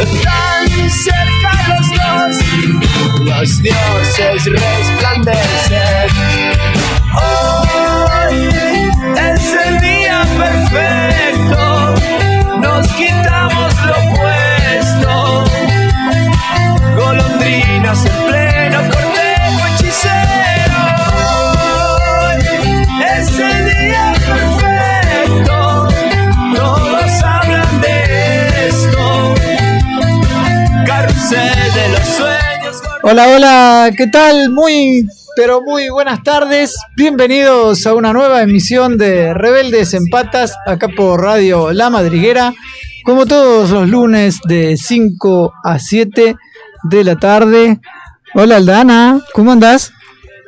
Tan cerca los dos, los dioses resplandecen. Hoy es el día perfecto, nos quitamos lo puesto. Golondrinas en pleno de los sueños. Hola, hola, ¿qué tal? Muy, pero muy buenas tardes. Bienvenidos a una nueva emisión de Rebeldes en Patas, acá por Radio La Madriguera. Como todos los lunes de 5 a 7 de la tarde. Hola Aldana, ¿cómo andás?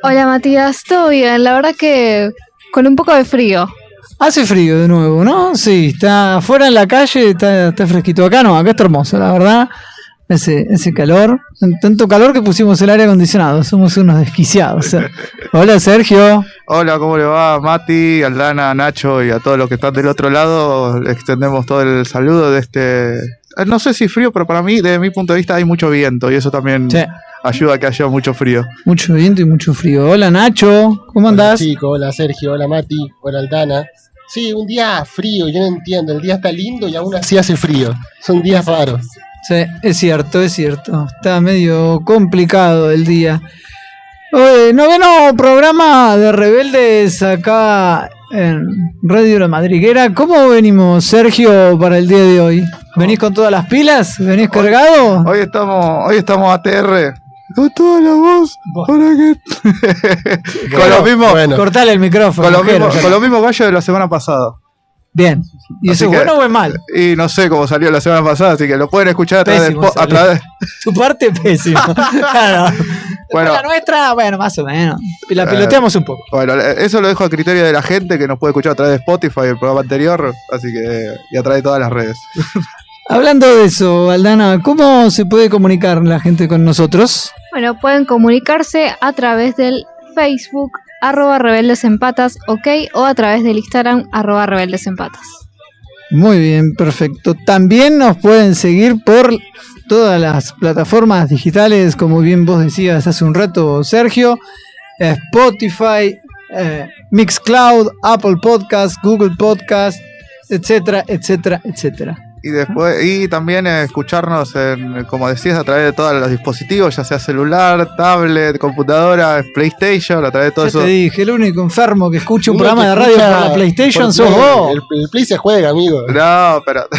Hola Matías, todo bien, la verdad que con un poco de frío. Hace frío de nuevo, ¿no? Sí, está afuera en la calle, está, está fresquito. Acá no, acá está hermoso, la verdad. Ese, ese calor, tanto calor que pusimos el aire acondicionado, somos unos desquiciados. Hola Sergio. Hola, ¿cómo le va? Mati, Aldana, Nacho y a todos los que están del otro lado. Extendemos todo el saludo de este. eh, No sé si frío, pero para mí, desde mi punto de vista, hay mucho viento y eso también Sí. ayuda a que haya mucho frío. Mucho viento y mucho frío. Hola Nacho, ¿cómo Hola andás? Chico, hola Sergio, hola Mati, hola Aldana. Sí, un día frío, yo no entiendo. El día está lindo y aún así hace frío. Son días raros. Sí, es cierto, es cierto. Está medio complicado el día. Oye, noveno programa de Rebeldes acá en Radio La Madriguera. ¿Cómo venimos, Sergio, para el día de hoy? ¿Venís con todas las pilas? ¿Venís cargado? Hoy estamos, hoy estamos ATR. Con toda la voz. Para que... con los mismos, Bueno, Cortale el micrófono. con los mismos, ya. con los mismos gallos de la semana pasada. Bien. ¿Y Así eso es que- bueno o es mal? Y no sé cómo salió la semana pasada, así que lo pueden escuchar a través de, Pésimo a salió. través Tu parte pésima. claro. Bueno. la nuestra, bueno, más o menos. Y la Eh, piloteamos un poco. Bueno, eso lo dejo a criterio de la gente que nos puede escuchar a través de Spotify, el programa anterior, así que y a través de todas las redes. Hablando de eso, Aldana, ¿cómo se puede comunicar la gente con nosotros? Bueno, pueden comunicarse a través del Facebook arroba rebeldes en ok, o a través del Instagram arroba rebeldes en. Muy bien, perfecto. También nos pueden seguir por todas las plataformas digitales, como bien vos decías hace un rato, Sergio, Spotify, eh, Mixcloud, Apple Podcast, Google Podcast, etcétera, etcétera, etcétera. Y después, y también escucharnos en, como decías, a través de todos los dispositivos, ya sea celular, tablet, computadora, PlayStation, a través de todo Ya eso. te dije, el único enfermo que escucha un programa de radio por la PlayStation por sos Play. vos. El, el Play se juega, amigo. No, pero.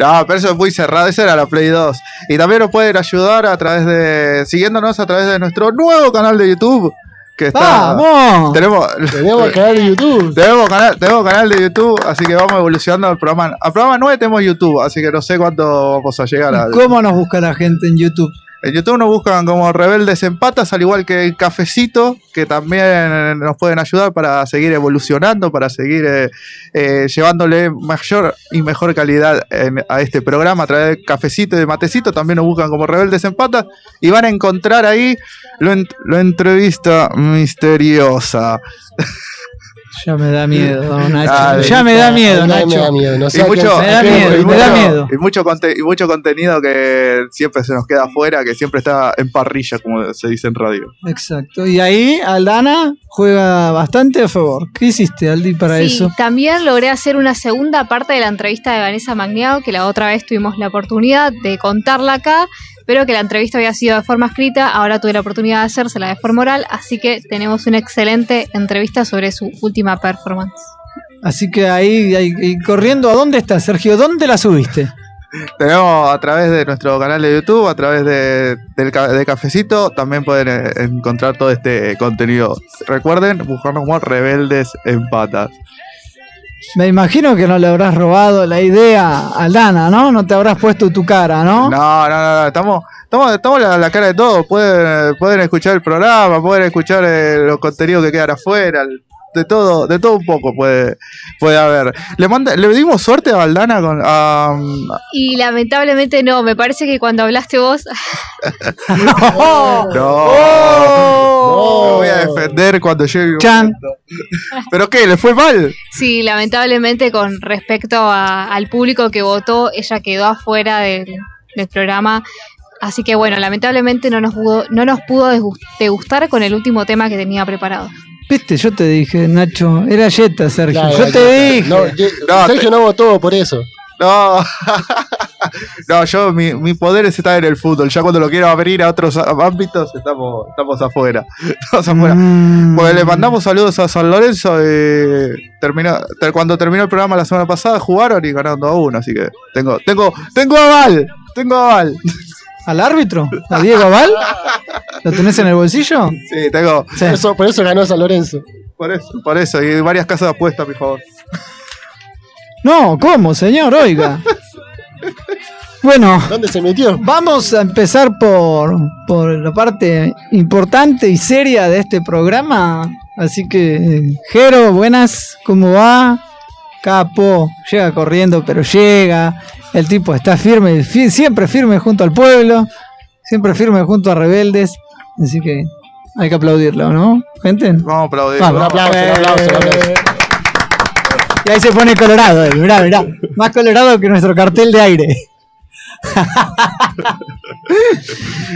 No, pero eso es muy cerrado, esa era la Play 2. Y también nos pueden ayudar a través de. siguiéndonos a través de nuestro nuevo canal de YouTube. Que está. ¡Vamos! Tenemos. Tenemos canal de YouTube. Tenemos canal, tenemos canal de YouTube, así que vamos evolucionando al programa. Al programa 9 tenemos YouTube, así que no sé cuánto vamos a llegar a. ¿Cómo nos busca la gente en YouTube? En YouTube nos buscan como Rebeldes en Patas, al igual que el Cafecito, que también nos pueden ayudar para seguir evolucionando, para seguir eh, eh, llevándole mayor y mejor calidad a este programa a través de Cafecito y de Matecito. También nos buscan como Rebeldes en Patas y van a encontrar ahí la entrevista misteriosa. Ya me da miedo, Nacho. Dale, ya me da miedo, me Nacho. da miedo. No Y sé a mucho, quién- me da miedo, y me da mucho- miedo. y mucho conte- y mucho contenido que siempre se nos queda afuera, que siempre está en parrilla, como se dice en radio. Exacto. Y ahí Aldana juega bastante a favor. ¿Qué hiciste, Aldi, para sí, eso? también logré hacer una segunda parte de la entrevista de Vanessa Magneado, que la otra vez tuvimos la oportunidad de contarla acá, pero que la entrevista había sido de forma escrita, ahora tuve la oportunidad de hacérsela de forma oral, así que tenemos una excelente entrevista sobre su última performance. Así que ahí, ahí- y corriendo, ¿a dónde estás, Sergio? ¿Dónde la subiste? Tenemos a través de nuestro canal de YouTube, a través de, del de Cafecito, también pueden eh, encontrar todo este contenido. Recuerden buscarnos como Rebeldes en Patas. Me imagino que no le habrás robado la idea a Aldana, ¿no? No te habrás puesto tu cara, ¿no? No, no, no, no, estamos, estamos, estamos la cara de todos. Pueden, pueden escuchar el programa, pueden escuchar eh, los contenidos que quedan afuera, el- de todo, de todo un poco puede, puede haber. Le manda, le dimos suerte a Aldana con a- Y lamentablemente no, me parece que cuando hablaste vos, ¡Oh! no, me voy a defender cuando llegue. Chan. ¿Pero qué? ¿Le fue mal? sí, lamentablemente con respecto a- al público que votó, ella quedó afuera del, del programa. Así que bueno, lamentablemente no nos pudo, no nos pudo degustar con el último tema que tenía preparado. Viste, yo te dije, Nacho, era Jetta, Sergio. Ya, yo ya, te dije. No, ye- No, Sergio no votó por eso. No, no, yo, mi, mi poder está en el fútbol. Ya cuando lo quiero abrir a otros ámbitos, estamos, estamos afuera. Estamos afuera. Mm. Pues le mandamos saludos a San Lorenzo. eh, terminó, ter- cuando terminó el programa la semana pasada, jugaron y ganaron 2 a 1. Así que tengo, tengo, tengo aval. Tengo aval. ¿Al árbitro? ¿A Diego Aval? ¿Lo tenés en el bolsillo? Sí, tengo. Sí. Por eso, por eso ganó San Lorenzo. Por eso, por eso. Y varias casas de apuestas, mi favor. No, ¿cómo, señor? Oiga. Bueno, ¿Dónde se metió? vamos a empezar por, por la parte importante y seria de este programa. Así que, eh, Jero, buenas, ¿cómo va? Capo, llega corriendo, pero llega. El tipo está firme, fi- siempre firme junto al pueblo, siempre firme junto a rebeldes. Así que hay que aplaudirlo, ¿no? Gente. Vamos a aplaudir. Vamos. Y ahí se pone colorado, él, mirá, mirá. Más colorado que nuestro cartel de aire.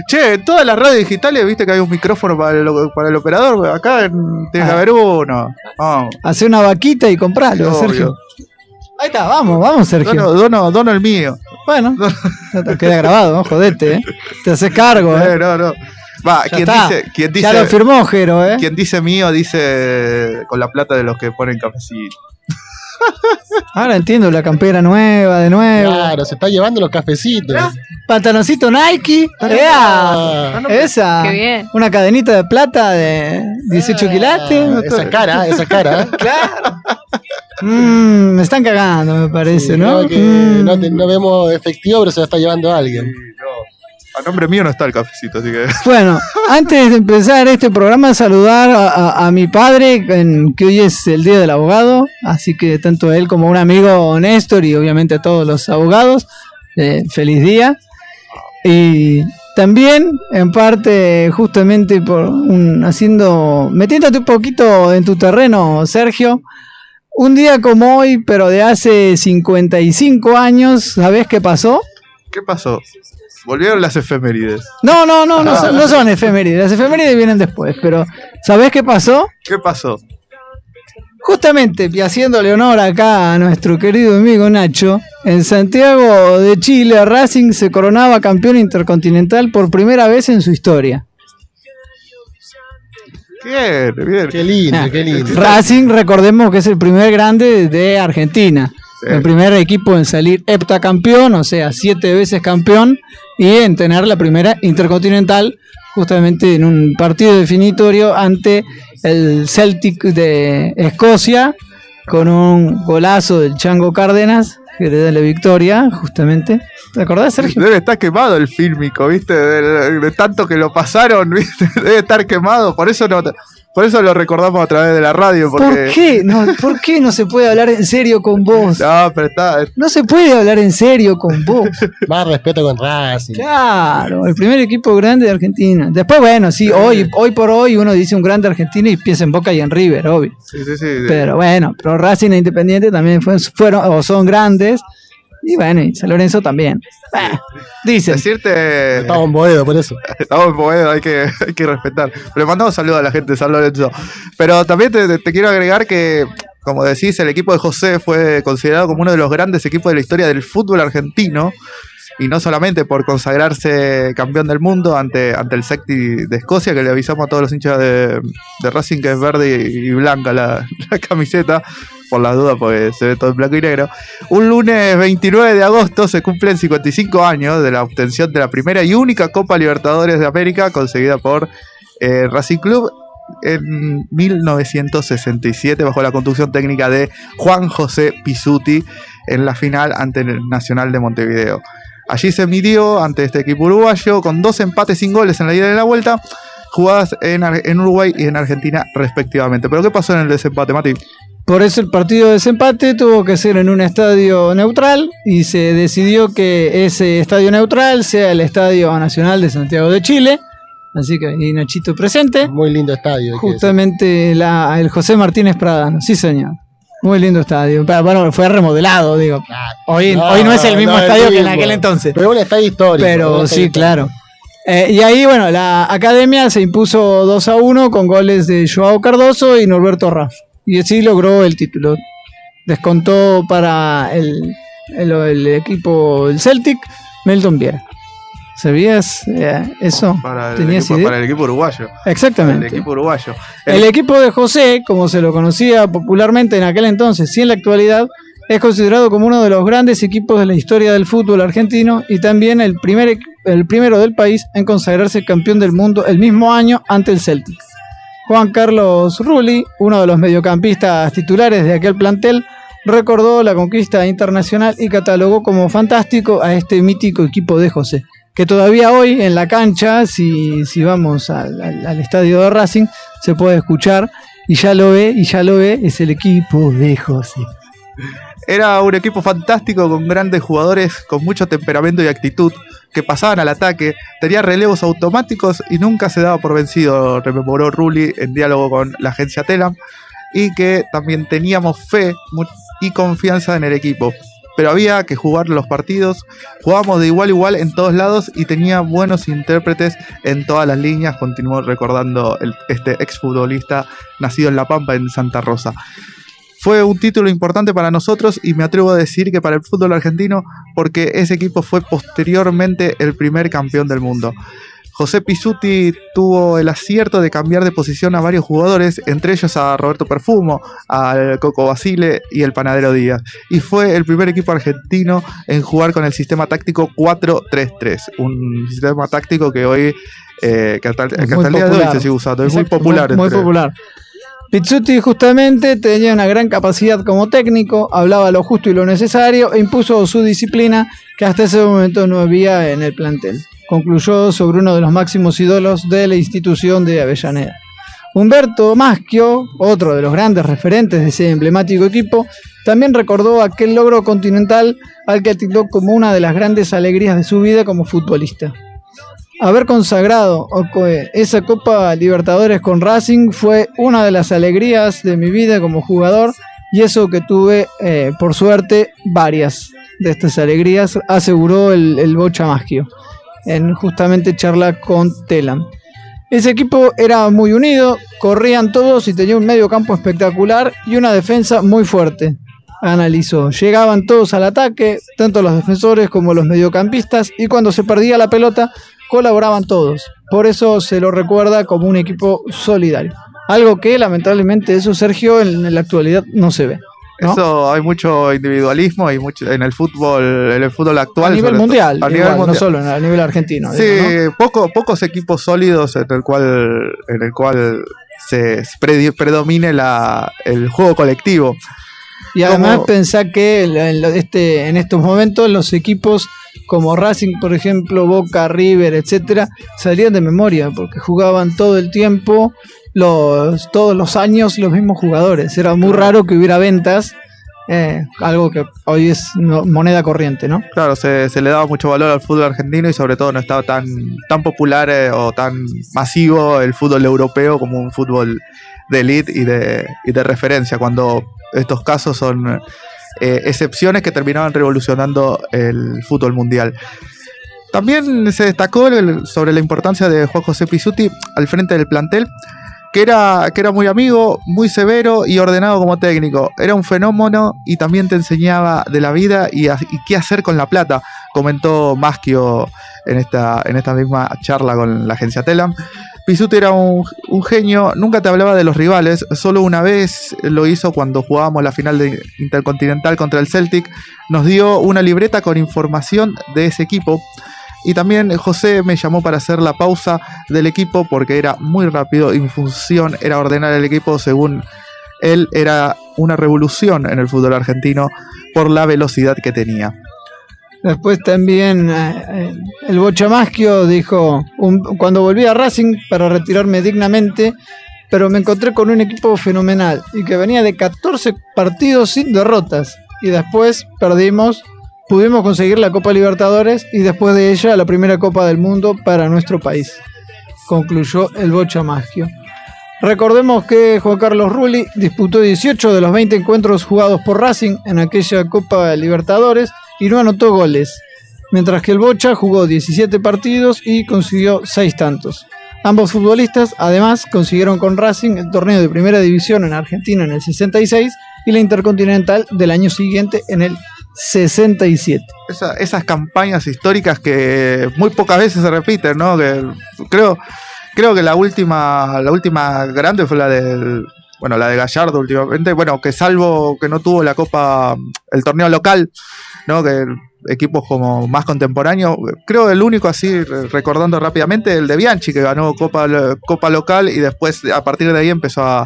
Che, en todas las radios digitales, viste que hay un micrófono para el, para el operador. Acá tiene que Ah. haber uno. Vamos. Hace una vaquita y compralo, Obvio. Sergio. Ahí está, vamos, vamos, Sergio. Dono, dono, dono el mío. Bueno, te queda grabado, ¿no? jodete, ¿eh? Te haces cargo, Eh, ¿eh? no, no. Va, Ya quien dice, quien ya lo firmó Jero, ¿eh? quien dice mío dice con la plata de los que ponen cafecito. Ahora entiendo la campera nueva, de nuevo. Claro, se está llevando los cafecitos. Pantaloncito Nike. ¡Ea! Ah, Esa. Qué bien. Una cadenita de plata de 18 quilates. esa cara, esa cara. Claro. Mm, me están cagando, me parece, ¿no? Creo que Mm. no, te- no vemos efectivo, pero se lo está llevando alguien. A nombre mío no está el cafecito, así que. Bueno, antes de empezar este programa, saludar a, a- a mi padre, en- que hoy es el Día del Abogado, así que tanto él como un amigo Néstor y obviamente a todos los abogados, eh, feliz día. Y también, en parte, justamente por un, haciendo, metiéndote un poquito en tu terreno, Sergio, un día como hoy, pero de hace 55 años, ¿sabés qué pasó? ¿Qué pasó? Volvieron las efemérides. No, no, no, no son, no son efemérides. Las efemérides vienen después, pero ¿sabés qué pasó? ¿Qué pasó? Justamente, y haciéndole honor acá a nuestro querido amigo Nacho, en Santiago de Chile, Racing se coronaba campeón intercontinental por primera vez en su historia. Bien, bien. Qué lindo, qué lindo. Racing, recordemos que es el primer grande de Argentina. Sí. El primer equipo en salir heptacampeón, o sea, siete veces campeón, y en tener la primera intercontinental, justamente en un partido definitorio ante el Celtic de Escocia, con un golazo del Chango Cárdenas, que le da la victoria, justamente. ¿Te acordás, Sergio? Debe estar quemado el fílmico, ¿viste? De, de tanto que lo pasaron, ¿viste? Debe estar quemado. Por eso no, por eso lo recordamos a través de la radio. Porque... ¿Por qué? No, ¿Por qué no se puede hablar en serio con vos? No, pero está. No se puede hablar en serio con vos. Más respeto con Racing. Claro, el primer equipo grande de Argentina. Después, bueno, sí, hoy, hoy por hoy uno dice un grande Argentina y piensa en Boca y en River, obvio. Sí, sí, sí. Pero bueno, pero Racing e Independiente también fue- fueron o son grandes. Y bueno, y San Lorenzo también. Bah, dicen. Decirte. Estamos en Boedo, por eso. Estamos en Boedo, hay que, hay que respetar. Le mandamos saludos a la gente de San Lorenzo. Pero también te, te- te quiero agregar que, como decís, el equipo de José fue considerado como uno de los grandes equipos de la historia del fútbol argentino. Y no solamente por consagrarse campeón del mundo ante, ante el Secti de Escocia, que le avisamos a todos los hinchas de, de Racing que es verde y, y blanca la, la camiseta, por las dudas, porque se ve todo en blanco y negro. Un lunes 29 de agosto se cumplen 55 años de la obtención de la primera y única Copa Libertadores de América conseguida por eh, Racing Club en 1967 bajo la conducción técnica de Juan José Pisuti en la final ante el Nacional de Montevideo. Allí se midió ante este equipo uruguayo con dos empates sin goles en la ida y la vuelta, jugadas en, Ar- en Uruguay y en Argentina respectivamente. Pero ¿qué pasó en el desempate, Mati? Por eso el partido de desempate tuvo que ser en un estadio neutral y se decidió que ese estadio neutral sea el Estadio Nacional de Santiago de Chile. Así que ahí Nachito presente. Muy lindo estadio. Justamente la- el José Martínez Pradano, sí señor. Muy lindo estadio. Pero, bueno, fue remodelado, digo. Hoy no, hoy no es el mismo no es el estadio que en aquel entonces. Pero un estadio histórico. Pero sí, claro. Eh, y ahí, bueno, la academia se impuso 2 a 1 con goles de Joao Cardoso y Norberto Raff. Y así logró el título. Descontó para el, el, el equipo del Celtic Melton Viera. ¿Sabías eh, eso? Para el, ¿Tenías equipo, idea? para el equipo uruguayo. El Exactamente. equipo uruguayo. El equipo de José, como se lo conocía popularmente en aquel entonces y en la actualidad, es considerado como uno de los grandes equipos de la historia del fútbol argentino y también el, primer, equ- el primero del país en consagrarse campeón del mundo el mismo año ante el Celtic. Juan Carlos Rulli, uno de los mediocampistas titulares de aquel plantel, recordó la conquista internacional y catalogó como fantástico a este mítico equipo de José, que todavía hoy en la cancha, si, si vamos al, al- al estadio de Racing, se puede escuchar y ya lo ve, y ya lo ve, es el equipo de José. Era un equipo fantástico con grandes jugadores con mucho temperamento y actitud que pasaban al ataque, tenía relevos automáticos y nunca se daba por vencido, rememoró Rulli en diálogo con la agencia Telam, y que también teníamos fe y confianza en el equipo. Pero había que jugar los partidos, jugábamos de igual a igual en todos lados y tenía buenos intérpretes en todas las líneas, continuó recordando el- este exfutbolista nacido en La Pampa, en Santa Rosa. Fue un título importante para nosotros y me atrevo a decir que para el fútbol argentino porque ese equipo fue posteriormente el primer campeón del mundo. José Pisuti tuvo el acierto de cambiar de posición a varios jugadores, entre ellos a Roberto Perfumo, al Coco Basile y el Panadero Díaz. Y fue el primer equipo argentino en jugar con el sistema táctico 4-3-3, un sistema táctico que hoy, eh, que hasta, que hasta Muy el día de hoy se sigue usando, es muy popular. Muy, muy entre- popular. Pizzuti justamente tenía una gran capacidad como técnico, hablaba lo justo y lo necesario e impuso su disciplina que hasta ese momento no había en el plantel. Concluyó sobre uno de los máximos ídolos de la institución de Avellaneda. Humberto Maschio, otro de los grandes referentes de ese emblemático equipo, también recordó aquel logro continental al que tildó como una de las grandes alegrías de su vida como futbolista. Haber consagrado Oco, esa Copa Libertadores con Racing fue una de las alegrías de mi vida como jugador y eso que tuve, eh, por suerte, varias de estas alegrías, aseguró el, el Bocha Maschio en justamente charla con Telam. Ese equipo era muy unido, corrían todos y tenía un medio campo espectacular y una defensa muy fuerte. Analizó, llegaban todos al ataque, tanto los defensores como los mediocampistas, y cuando se perdía la pelota, colaboraban todos. Por eso se lo recuerda como un equipo solidario. Algo que lamentablemente eso, Sergio, en, la actualidad no se ve. ¿no? Eso hay mucho individualismo y mucho en el fútbol, en el fútbol actual. a nivel mundial, A nivel igual, no solo a nivel argentino. Sí, digo, ¿no? poco- pocos equipos sólidos en el cual, en el cual se pre- predomine la, el juego colectivo. Y además como- pensá que en este, en estos momentos los equipos como Racing, por ejemplo, Boca, River, etcétera, salían de memoria porque jugaban todo el tiempo, los, todos los años los mismos jugadores. Era muy raro que hubiera ventas, eh, algo que hoy es no- moneda corriente, ¿no? Claro, se, se le daba mucho valor al fútbol argentino y sobre todo no estaba tan, tan popular eh, o tan masivo el fútbol europeo como un fútbol de elite y de, y de referencia, cuando estos casos son eh, excepciones que terminaban revolucionando el fútbol mundial. También se destacó sobre la importancia de Juan José Pisuti al frente del plantel, que era, que era muy amigo, muy severo y ordenado como técnico. Era un fenómeno y también te enseñaba de la vida y qué hacer con la plata, comentó Maschio en esta, en esta misma charla con la agencia Telam. Pisuti era un, genio, nunca te hablaba de los rivales, solo una vez lo hizo cuando jugábamos la final de Intercontinental contra el Celtic, nos dio una libreta con información de ese equipo Y también José me llamó para hacer la pausa del equipo porque era muy rápido y mi función era ordenar el equipo según él era una revolución en el fútbol argentino por la velocidad que tenía. Después también eh, eh, el Bochamaschio dijo, cuando volví a Racing para retirarme dignamente, pero me encontré con un equipo fenomenal y que venía de 14 partidos sin derrotas. Y después perdimos, pudimos conseguir la Copa Libertadores y después de ella la primera Copa del Mundo para nuestro país. Concluyó el Bochamaschio. Recordemos que Juan Carlos Rulli disputó 18 de los 20 encuentros jugados por Racing en aquella Copa Libertadores y no anotó goles, mientras que el Bocha jugó 17 partidos y consiguió 6 tantos. Ambos futbolistas además consiguieron con Racing el torneo de primera división en Argentina en el 66 y la Intercontinental del año siguiente en el 67. Esa- esas campañas históricas que muy pocas veces se repiten, ¿no? Creo, creo que la última, la última grande fue la del, bueno, la de Gallardo últimamente, bueno, que salvo que no tuvo la Copa, el torneo local, ¿no? Que equipos como más contemporáneos, creo el único así, re- recordando rápidamente, el de Bianchi, que ganó Copa, Copa local y después a partir de ahí empezó a,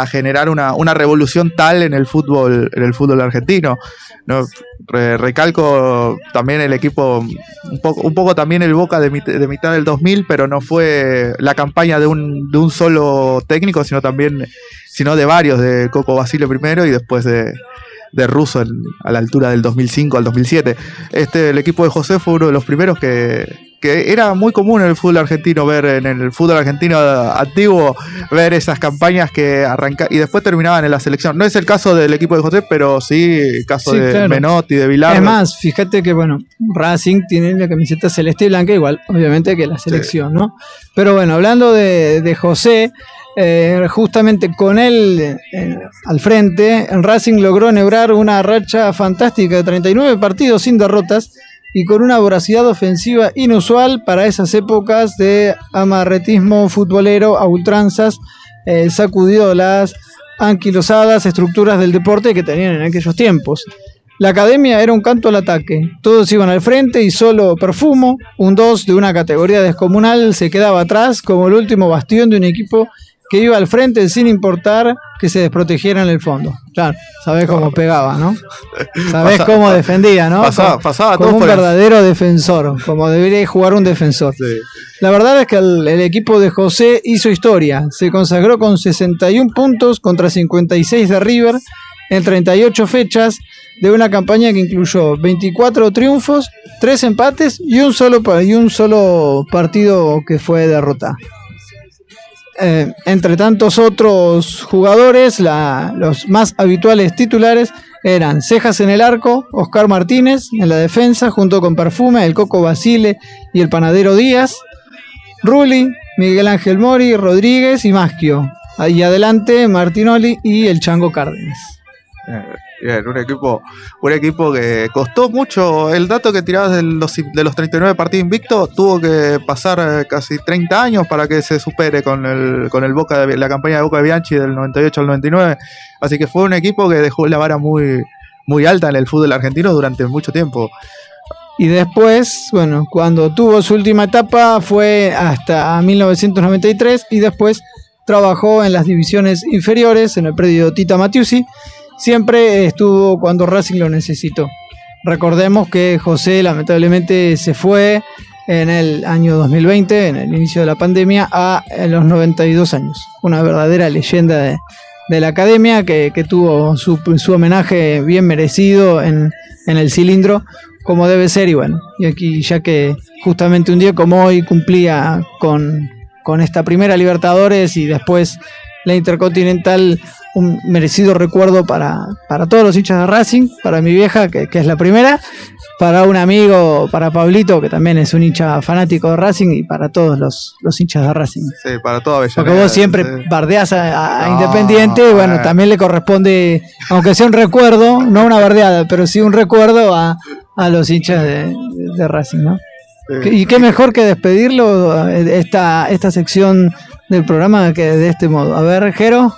a generar una, una revolución tal en el fútbol, en el fútbol argentino. ¿no? Re- recalco también el equipo, un poco, un poco también el Boca de mitad del 2000, pero no fue la campaña de un, de un solo técnico, sino también sino de varios, de Coco Basile primero y después de, de Russo en- a la altura del 2005 al 2007. Este, el equipo de José fue uno de los primeros que, que era muy común en el fútbol argentino ver, en el fútbol argentino antiguo, ver esas campañas que arrancaban y después terminaban en la selección. No es el caso del equipo de José, pero sí el caso Sí, de claro. Menotti, de Vilar. Es más, fíjate que, bueno, Racing tiene la camiseta celeste y blanca, igual, obviamente, que la selección, ¿no? Pero bueno, hablando de, de José, eh, justamente con él eh, al frente, en Racing logró nebrar una racha fantástica de 39 partidos sin derrotas y con una voracidad ofensiva inusual para esas épocas de amarretismo futbolero a ultranzas, eh, sacudió las anquilosadas estructuras del deporte que tenían en aquellos tiempos. La academia era un canto al ataque. Todos iban al frente y solo Perfumo, un 2 de una categoría descomunal, se quedaba atrás como el último bastión de un equipo que iba al frente sin importar que se desprotegiera en el fondo. Claro, sabés cómo pegaba, ¿no? Sabés cómo defendía, ¿no? pasaba- Como- pasaba como un el- verdadero defensor, como debería jugar un defensor. Sí. La verdad es que el, el equipo de José hizo historia. Se consagró con 61 puntos contra 56 de River en 38 fechas de una campaña que incluyó 24 triunfos, 3 empates y un solo, y un solo partido que fue derrota. Eh, entre tantos otros jugadores, la- los más habituales titulares eran Cejas en el arco, Oscar Martínez en la defensa, junto con Perfume, el Coco Basile y el Panadero Díaz, Rulli, Miguel Ángel Mori, Rodríguez y Maschio. Ahí adelante Martinoli y el Chango Cárdenas. Bien, un equipo, un equipo que costó mucho. El dato que tirabas de los, de los 39 partidos invictos tuvo que pasar eh, casi 30 años para que se supere con el, con el Boca de, la campaña de Boca de Bianchi del 98 al 99. Así que fue un equipo que dejó la vara muy, muy alta en el fútbol argentino durante mucho tiempo. Y después, bueno, cuando tuvo su última etapa fue hasta 1993 y después trabajó en las divisiones inferiores en el predio Tita Matiusi. Siempre estuvo cuando Racing lo necesitó. Recordemos que José lamentablemente se fue en el año 2020, en el inicio de la pandemia, a los 92 años. Una verdadera leyenda de, de la academia que, que tuvo su, su homenaje bien merecido en, en el cilindro como debe ser y bueno, y aquí ya que justamente un día como hoy cumplía con, con esta primera Libertadores y después la Intercontinental, un merecido recuerdo para, para todos los hinchas de Racing, para mi vieja que, que es la primera, para un amigo, para Pablito que también es un hincha fanático de Racing y para todos los, los hinchas de Racing. Sí, para toda Avellaneda. Porque vos siempre sí. bardeás a, a No, Independiente, y bueno, bueno. también le corresponde, aunque sea un recuerdo, no una bardeada, pero sí un recuerdo a, a los hinchas de, de Racing, ¿no? Sí. Y qué mejor que despedirlo eh, esta, esta sección del programa que de este modo. A ver, Jero.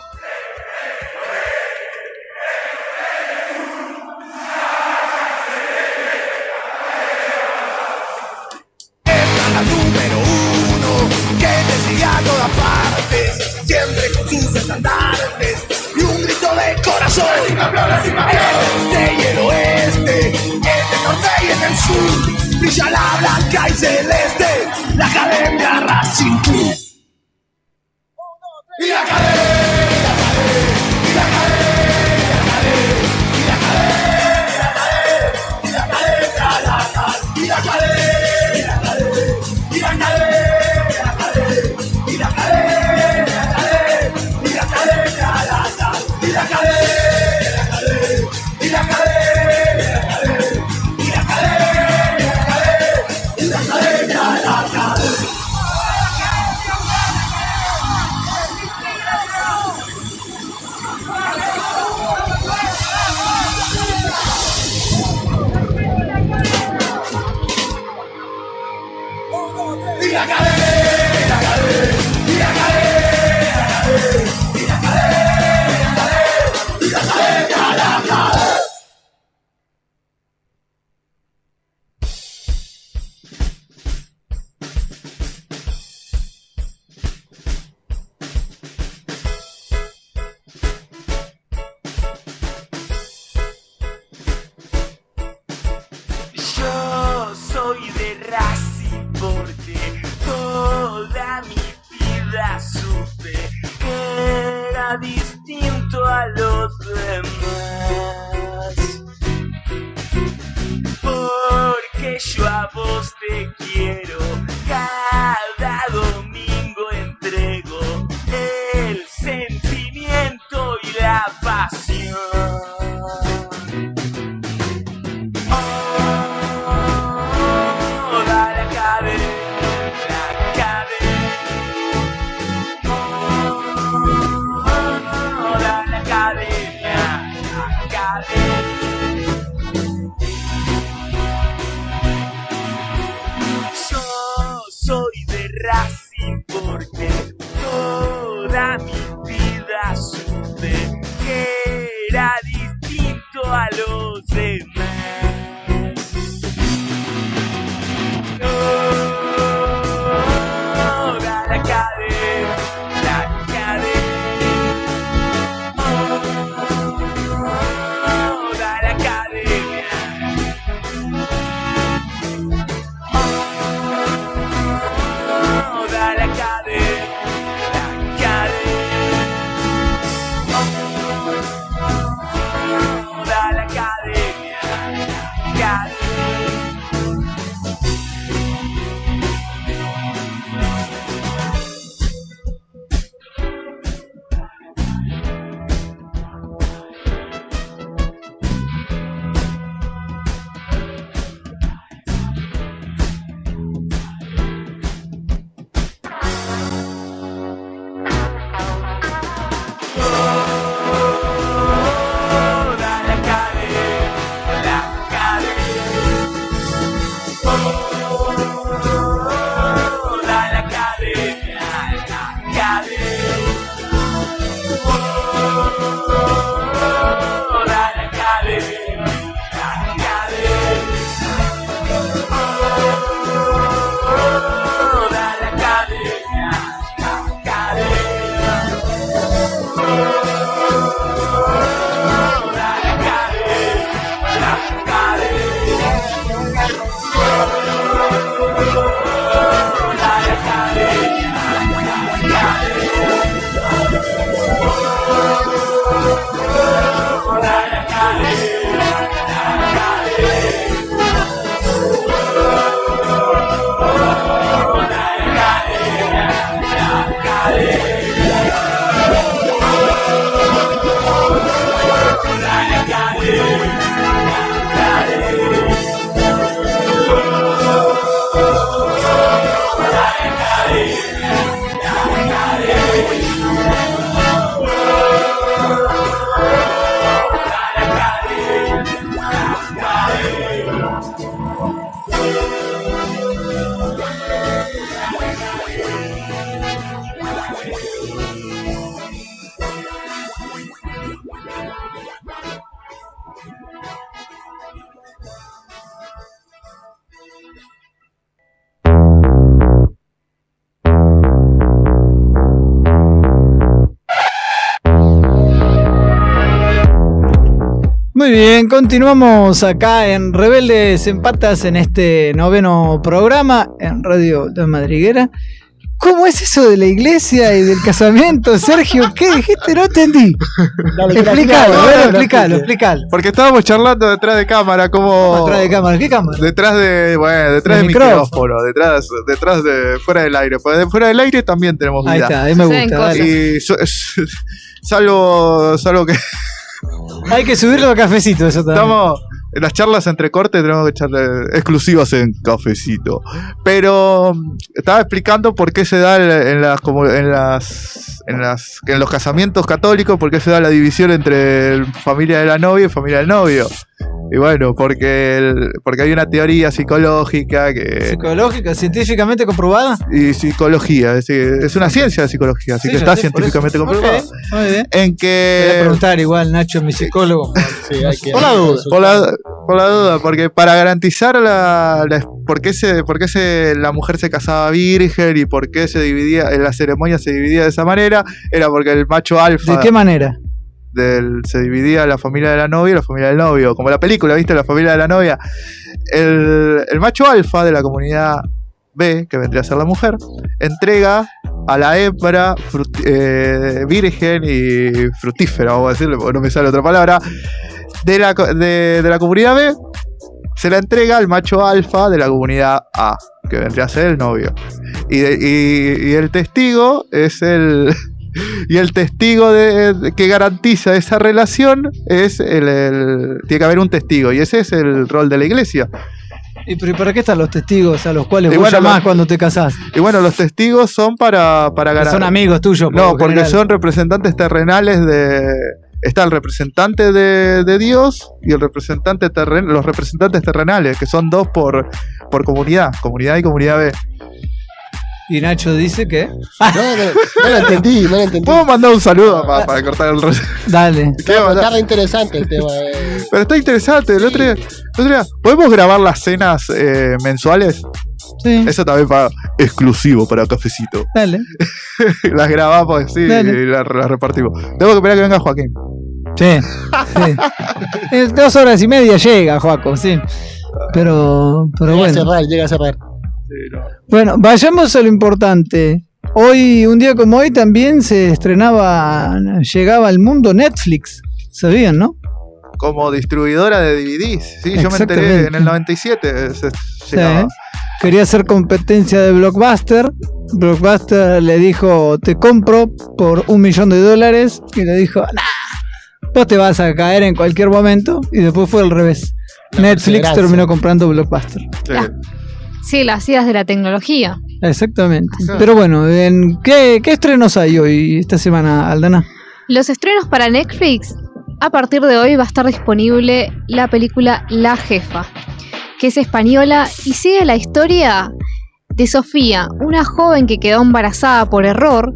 Muy bien, continuamos acá en Rebeldes Empatas en este noveno programa en Radio La Madriguera. ¿Cómo es eso de la iglesia y del casamiento, Sergio? ¿Qué dijiste? No entendí. Dale, Explícalo, no, no, explícalo. Porque estábamos charlando detrás de cámara, como. Atrás de cámara, ¿qué cámara? Detrás de, bueno, detrás El del micrófono. micrófono, detrás, detrás de, fuera del aire. De fuera del aire también tenemos vida. Ahí está, ahí me gusta. Y salvo, salvo que Hay que subirlo a cafecito, eso también. estamos en las charlas entre cortes, tenemos que echarle exclusivas en cafecito. Pero mm, estaba explicando por qué se da en las, como en las, en las, en los casamientos católicos, por qué se da la división entre familia de la novia y familia del novio. Y bueno, porque, el- porque hay una teoría psicológica que Psicológica, científicamente comprobada. y psicología, es, una ciencia de psicología, así Sí, que está sé, científicamente eso. comprobado. Ok, Muy bien. En Voy a que preguntar igual, Nacho, mi psicólogo. Sí, hay que- Por la duda, por la, por la duda, porque para garantizar la, la- por qué se, por qué se, la mujer se casaba virgen y por qué se dividía, en la ceremonia se dividía de esa manera, era porque el macho alfa ¿De qué manera? Se dividía la familia de la novia y la familia del novio, como la película, ¿viste? La familia de la novia. El, macho alfa de la comunidad B, que vendría a ser la mujer, entrega a la hembra eh, virgen y fructífera, vamos a decirle, no me sale otra palabra, de la, de, la comunidad B, se la entrega al macho alfa de la comunidad A, que vendría a ser el novio. Y el testigo es el. Y el testigo de, de- que garantiza esa relación es el, el- Tiene que haber un testigo, y ese es el rol de la iglesia. ¿Y pero para qué están los testigos a los cuales Y vos bueno, llamás lo- cuando te casás? Y bueno, los testigos son para, para ganar. son amigos tuyos. por No, porque general. son representantes terrenales de. Está el representante de, de Dios y el representante terren, los representantes terrenales, que son dos por, por comunidad, comunidad y comunidad B. Y Nacho dice que. No, no, no lo entendí, no lo entendí. ¿Puedo mandar un saludo pa- para cortar el rollo? Dale. ¿Qué va a mandar? Está re interesante el tema. eh. Pero está interesante. El otro día, el otro día, ¿podemos grabar las cenas eh, mensuales? Sí, Eso también para exclusivo para cafecito. dale. las grabamos sí, Dale. y las, las repartimos. Tengo que esperar que venga Joaquín. Sí. sí. En dos horas y media llega, Joaco, sí. Pero, pero Llega a bueno. cerrar, llega a cerrar. Bueno, vayamos a lo importante. Hoy, un día como hoy, también se estrenaba, llegaba al mundo Netflix. ¿Sabían, no? Como distribuidora de DVDs. Sí, yo me enteré en el 97. se- Sí. Quería hacer competencia de Blockbuster. Blockbuster le dijo, te compro por un millón de dólares. Y le dijo, nah, vos te vas a caer en cualquier momento. Y después fue al revés. Netflix terminó comprando Blockbuster. Sí. Sí, las ideas de la tecnología. Exactamente. Pero bueno, ¿en qué, ¿qué estrenos hay hoy, esta semana, Aldana? Los estrenos para Netflix, a partir de hoy va a estar disponible la película La Jefa, que es española y sigue la historia de Sofía, una joven que quedó embarazada por error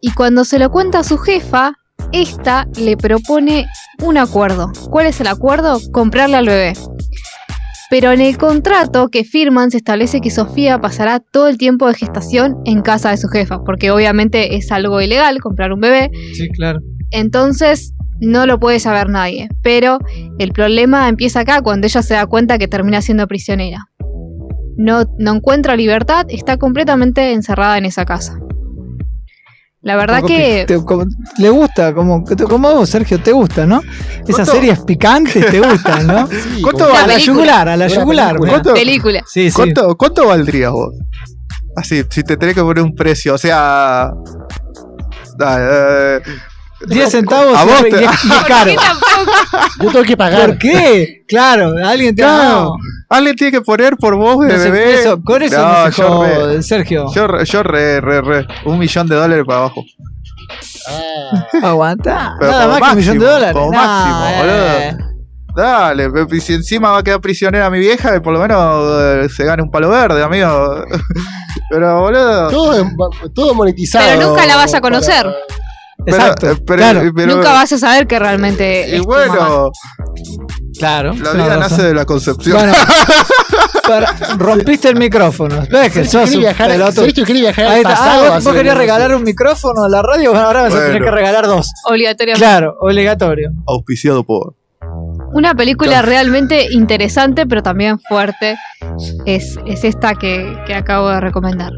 y cuando se lo cuenta a su jefa, esta le propone un acuerdo. ¿Cuál es el acuerdo? Comprarle al bebé. Pero en el contrato que firman se establece que Sofía pasará todo el tiempo de gestación en casa de su jefa, porque obviamente es algo ilegal comprar un bebé, Sí, claro. entonces no lo puede saber nadie. Pero el problema empieza acá cuando ella se da cuenta que termina siendo prisionera. No, no encuentra libertad, está completamente encerrada en esa casa. La verdad Como que te- como- le gusta, como, como vos, Sergio, te gusta, ¿no? Esas series picantes te gustan, ¿no? Sí, ¿Cuánto como- a La yugular, a la yugular. ¿Cuánto? película. Sí, sí. ¿Cuánto, ¿Cuánto valdrías vos? Así, si te tenés que poner un precio, o sea. eh, 10 centavos A y- vos y, te- es- y es caro. Yo tengo que pagar. ¿Por qué? Claro, alguien te claro, alguien tiene que poner por vos de No se- bebé. eso- con eso No, no se yo jode, re- Sergio. Yo, re- yo re, re, re. Un millón de dólares para abajo. Ah, Aguanta. Pero Nada más que un millón de máximo, dólares. como máximo, eh. boludo. Dale, y si encima va a quedar prisionera mi vieja, por lo menos eh, se gane un palo verde, amigo. Pero, boludo. todo, todo monetizado. Pero nunca la vas a conocer. Exacto. eh, pero- claro, pero- Nunca vas a saber que realmente Y es tu mamá. bueno, claro. la vida nace de la concepción. Bueno, para- rompiste el micrófono. Ves que sos un viajar, quiere viajar al. Ah, vos, querías regalar un micrófono a la radio, bueno, ahora vas a tener Bueno. que regalar dos. Obligatoriamente. Claro, obligatorio. Auspiciado por. Una película realmente interesante, pero también fuerte. Es, es esta que, que acabo de recomendar.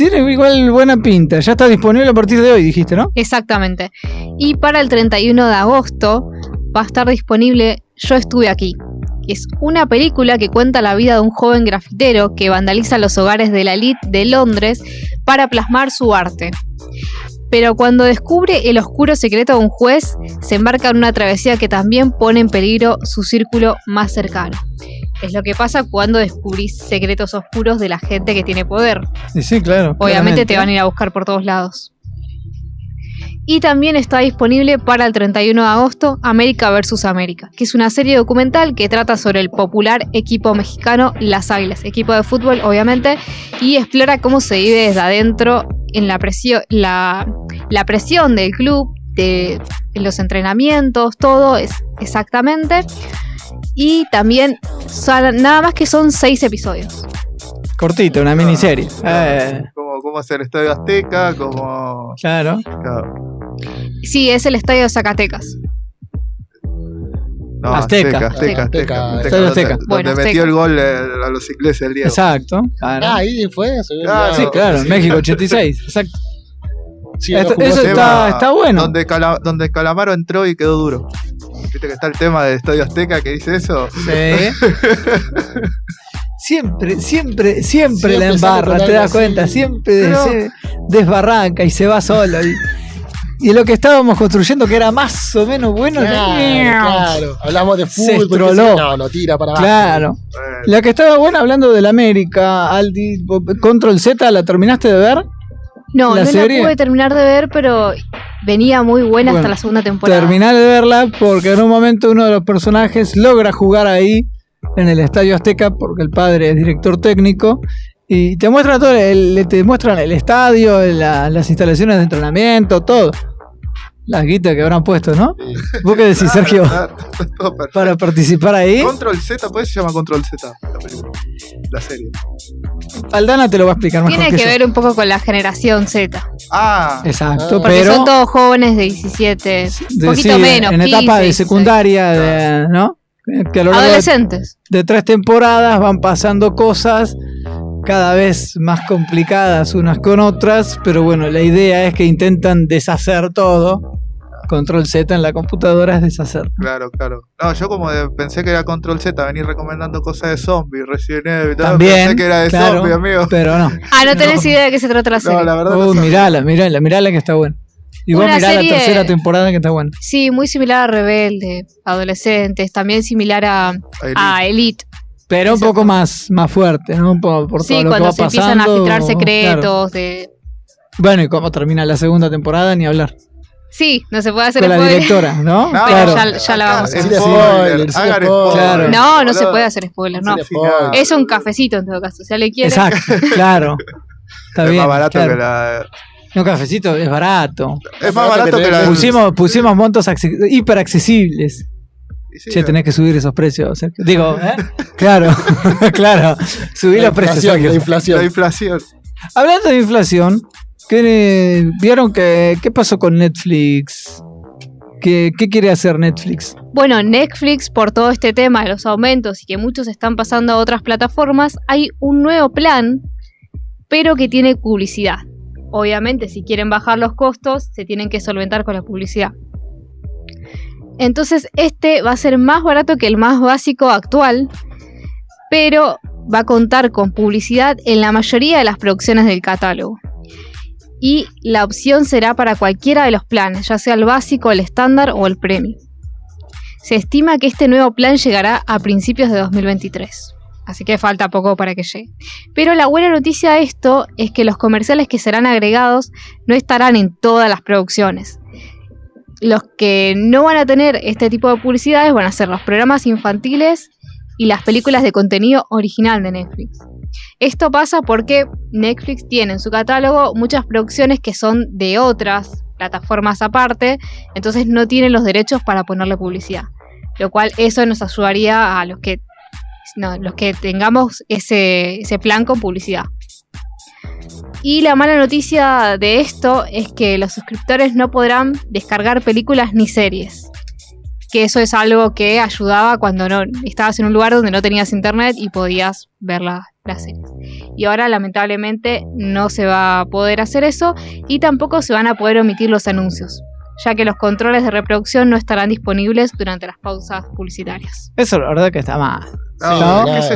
Tiene igual buena pinta. Ya está disponible a partir de hoy, dijiste, ¿no? Exactamente. Y para el 31 de agosto va a estar disponible Yo estuve aquí. Es una película que cuenta la vida de un joven grafitero que vandaliza los hogares de la elite de Londres para plasmar su arte. Pero cuando descubre el oscuro secreto de un juez, se embarca en una travesía que también pone en peligro su círculo más cercano. Es lo que pasa cuando descubrís secretos oscuros de la gente que tiene poder. Sí, sí, claro. Obviamente te van a ir a buscar por todos lados. Y también está disponible para el 31 de agosto América vs. América, que es una serie documental que trata sobre el popular equipo mexicano Las Águilas, equipo de fútbol obviamente, y explora cómo se vive desde adentro en la presión, la, la presión del club, de en los entrenamientos, todo es exactamente. Y también son- nada más que son seis episodios. Cortita, una miniserie. Eh, Como, como hacer Estadio Azteca, como. claro. claro. Sí, es el estadio de Zacatecas. No, Azteca. Azteca, Azteca, Azteca. Donde- Azteca. Donde Bueno, metió Azteca. el gol eh, a los ingleses el Diego. Exacto. Claro. Ah, ahí fue. Ah, sí, claro, sí. México 86. Exacto. Sí, Esto- eso está- bueno. Donde, Cala- donde Calamaro entró y quedó duro. Viste que está el tema del Estadio Azteca que dice eso. Sí. Siempre, siempre, siempre, la embarra, te das así. cuenta, siempre Pero- se desbarranca y se va solo. Y, y lo que estábamos construyendo, que era más o menos bueno, Claro, claro. Hablamos de Se fútbol. que No, no, tira para abajo. claro. La que estaba buena hablando del América, Aldi, Control Z, ¿la terminaste de ver? No, ¿La no serie? la pude terminar de ver, pero venía muy buena Bueno, hasta la segunda temporada. Terminá de verla porque en un momento uno de los personajes logra jugar ahí en el Estadio Azteca porque el padre es director técnico y te muestran todo, el, te muestran el estadio, la- las instalaciones de entrenamiento, todo. Las guitas que habrán puesto, ¿no? Sí. ¿Vos qué decís, Sergio? Para participar ahí. Control Z, ¿por qué se llama Control Z? La película. La serie. Aldana te lo va a explicar mejor Tiene que, que yo. ver un poco con la generación Z. Ah, Exacto, Ah. Porque pero son todos jóvenes de 17, un poquito sí, menos. en etapa 15, de 16. secundaria, de- ¿no? Que a lo largo de Adolescentes. de tres temporadas van pasando cosas cada vez más complicadas unas con otras, pero bueno, la idea es que intentan deshacer todo. Control Z en la computadora es deshacer. claro, claro. No, yo como de- pensé que era Control Z, venir recomendando cosas de zombies, Resident Evil. También, Pensé que era de claro, zombies, amigo. pero no. Ah, no tenés idea de qué se trata la serie. No, la verdad. no Oh, sé. mirala, mirala, mirala que está buena. Y vos mirá serie- la tercera temporada que está buena. Sí, muy similar a Rebelde, adolescentes, también similar a, a Elite. Pero un poco más, más fuerte, ¿no? Por, por todo Sí, lo que cuando va se empiezan a filtrar claro. secretos. De... Bueno, y cómo termina la segunda temporada, ni hablar. Sí, no se puede hacer Con la spoiler. directora, ¿no? No, claro. ya- ya la vamos a hacer. spoiler, Spoiler, hagan spoiler. spoiler, Claro. No, no se puede hacer spoiler, no. Es un cafecito en todo caso. Si alguien quiere. Exacto, claro. Está Es bien. más barato claro. que la. Un cafecito es barato. Es más barato que la. Pusimos, pusimos montos hiper accesibles. Sí, Che, tenés que subir esos precios. Sergio. Digo, ¿eh? Claro, claro. Subir La los precios. inflación, la La inflación. inflación. Hablando de inflación, ¿qué, ¿vieron que, qué pasó con Netflix? ¿Qué, ¿Qué quiere hacer Netflix? Bueno, Netflix, por todo este tema de los aumentos y que muchos están pasando a otras plataformas, hay un nuevo plan, pero que tiene publicidad. Obviamente, si quieren bajar los costos, se tienen que solventar con la publicidad. Entonces, este va a ser más barato que el más básico actual, pero va a contar con publicidad en la mayoría de las producciones del catálogo. Y la opción será para cualquiera de los planes, ya sea el básico, el estándar o el premium. Se estima que este nuevo plan llegará a principios de 2023. Así que falta poco para que llegue. Pero la buena noticia de esto es que los comerciales que serán agregados no estarán en todas las producciones. Los que no van a tener este tipo de publicidades van a ser los programas infantiles y las películas de contenido original de Netflix. Esto pasa porque Netflix tiene en su catálogo muchas producciones que son de otras plataformas aparte, entonces no tienen los derechos para ponerle publicidad. Lo cual eso nos ayudaría a los que, no, los que tengamos ese, ese plan con publicidad. Y la mala noticia de esto es que los suscriptores no podrán descargar películas ni series. que eso es algo que ayudaba cuando no estabas en un lugar donde no tenías internet y podías ver la- las series. Y ahora lamentablemente no se va a poder hacer eso y tampoco se van a poder omitir los anuncios, ya que los controles de reproducción no estarán disponibles durante las pausas publicitarias. Eso la verdad que está mal.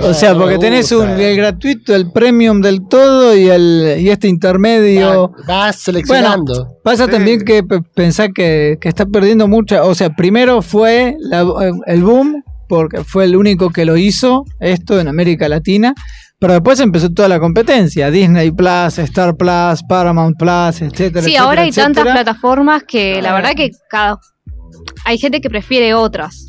O sea, porque tenés un, el gratuito, el premium del todo y el y este intermedio. Va- Vas seleccionando. Pasa Sí. también que pe- pensá que, que está perdiendo mucha. O sea, primero fue la- el boom, porque fue el único que lo hizo, esto en América Latina. Pero después empezó toda la competencia: Disney Plus, Star Plus, Paramount Plus, etcétera. Sí, etcétera, ahora hay tantas plataformas que la verdad que cada hay gente que prefiere otras.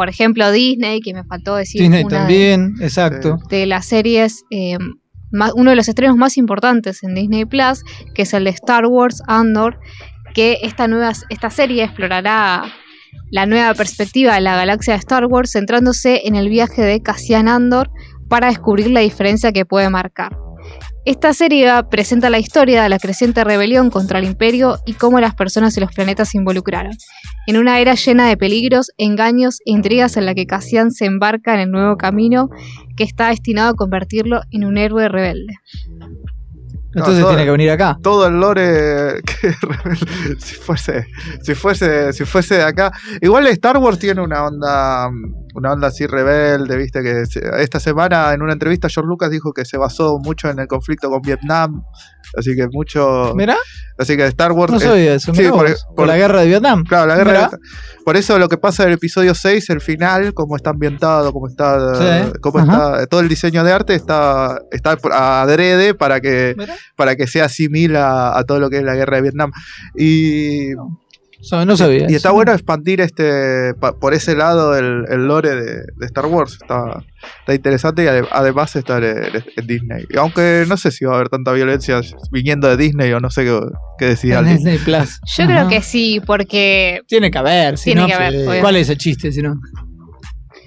Por ejemplo, Disney, que me faltó decir Disney una de- también, exacto. de las series, eh, más- uno de los estrenos más importantes en Disney Plus, que es el de Star Wars Andor, que esta, nueva, esta serie explorará la nueva perspectiva de la galaxia de Star Wars, centrándose en el viaje de Cassian Andor para descubrir la diferencia que puede marcar. Esta serie presenta la historia de la creciente rebelión contra el imperio y cómo las personas y los planetas se involucraron, en una era llena de peligros, engaños e intrigas en la que Cassian se embarca en el nuevo camino que está destinado a convertirlo en un héroe rebelde. Entonces tiene que venir acá. todo el lore que si fuese si fuese si fuese de acá igual Star Wars tiene una onda una onda así rebelde viste que esta semana en una entrevista George Lucas dijo que se basó mucho en el conflicto con Vietnam así que mucho Mirá, así que Star Wars no sabía eso. sí, por- vos, por- por la guerra de Vietnam. Claro, la guerra. De- Por eso lo que pasa en el episodio 6, el final, cómo está ambientado, cómo está, Sí, cómo está todo el diseño de arte está, está adrede para que, Mirá. para que se asimila a todo lo que es la guerra de Vietnam. Y, no sabía. y está bueno expandir este pa- por ese lado el, el lore de, de Star Wars. Está, está interesante y ade- además está en, en Disney. Y aunque no sé si va a haber tanta violencia viniendo de Disney o no sé qué, qué decía. Disney Plus. Yo Ajá. creo que sí, porque Tiene que haber. Si tiene no, que haber. ¿Cuál es el chiste si no?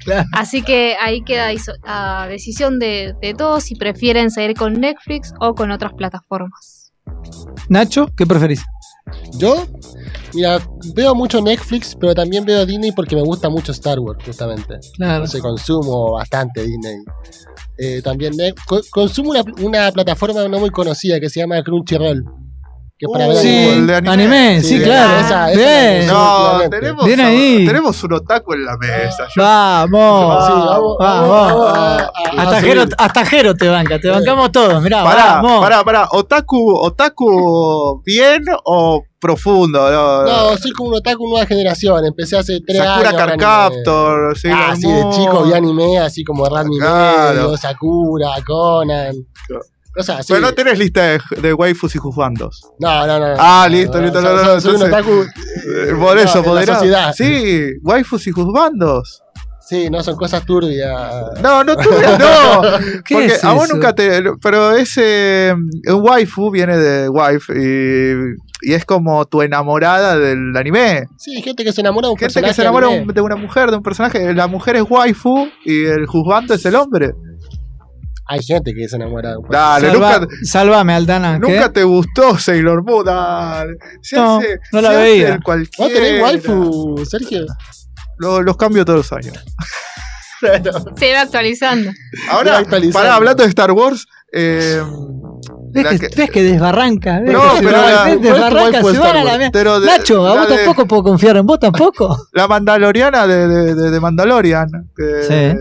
Claro. Así que ahí queda a decisión de, de todos si prefieren seguir con Netflix o con otras plataformas. Nacho, ¿qué preferís? Yo, mira, veo mucho Netflix, pero también veo Disney porque me gusta mucho Star Wars, justamente. Claro. Sé, consumo bastante Disney. Eh, también ne- co- consumo una, una plataforma no muy conocida que se llama Crunchyroll. Que para Uh, ver Sí, anime. el de anime. anime, sí, Sí, claro. esa- esa Bien. No, tenemos, Bien ahí. tenemos un otaku en la mesa. Yo- Vamos. Sí, vamos, Hasta. Jero, hasta Jero te banca, te bancamos todos, mirá, Pará, vamos. pará, pará. ¿Otaku, otaku bien o profundo? No, No, soy como un otaku nueva generación. Empecé hace tres Sakura años. a ver anime. Carcaptor, sí, Ah, sí, de chico vi anime así como Randy Claro. Medio, Sakura, Conan. Claro. Cosas así. Pero no tenés lista de, de waifus y juzbandos. No, no, no. no. Ah, listo, listo, soy- no, no, soy- un otaku. Eh, Por no, eso, moderado. sociedad. Sí, waifus y juzbandos. Sí, no son cosas turbias. No, no tuve, no. ¿Qué Porque es a vos eso? nunca te. Pero ese. Un waifu viene de wife y, y es como tu enamorada del anime. Sí, gente que se enamora de un Gente que personaje se enamora anime. de una mujer, de un personaje. La mujer es waifu y el juzgando es el hombre. Hay gente que se enamora de un Dale, Salva- nunca, Sálvame, Aldana. ¿qué? nunca te gustó Sailor Moon. Dale. Se No, hace- no la se veía. ¿Vos tenés waifu, Sergio? Lo- los cambio todos los años. Se va actualizando. Ahora, actualizando. para hablando de Star Wars. Eh, ¿Ves que, que- ves que desbarranca? ¿Ves No, que pero la- ves, ¿cuál es tu desbarranca? Se van a la mierda. pero de- Nacho, a la vos de- tampoco puedo confiar en vos tampoco. La Mandaloriana de, de, de- de Mandalorian. Que, Sí.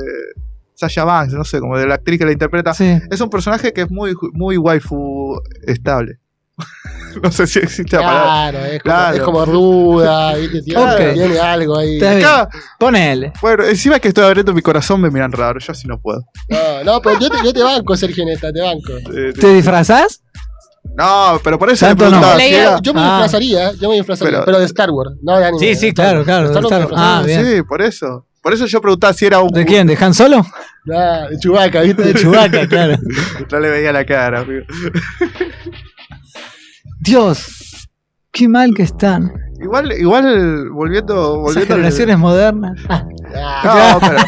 Sasha Banks, no sé, como de la actriz que la interpreta. Sí. Es un personaje que es muy, muy waifu estable. no sé si existe la palabra. Claro, es como, Claro. es como ruda, ¿viste? Tiene, Ok. tiene algo ahí. Acá, Ponele. bueno, encima que estoy abriendo mi corazón me miran raro, yo así no puedo. No, no, pero yo te, yo te banco, Sergio, en esta, te banco. Eh, ¿Te disfrazás? No, pero por eso le Tanto no. preguntaba si Leía- era- Yo me Ah. disfrazaría, yo me disfrazaría, Pero- pero, de Star Wars, no de anime. Sí, sí, claro, claro, De Star de Wars Star me Wars. Ah, bien. Sí, por eso. Por eso yo preguntaba si era un. ¿De quién? ¿De Han Solo? Ah, de Chewbacca, ¿viste? De Chewbacca, claro. No le veía la cara, amigo. Dios, qué mal que están. Igual, igual, volviendo. Esas volviendo al- generaciones modernas. Ah, No, pero,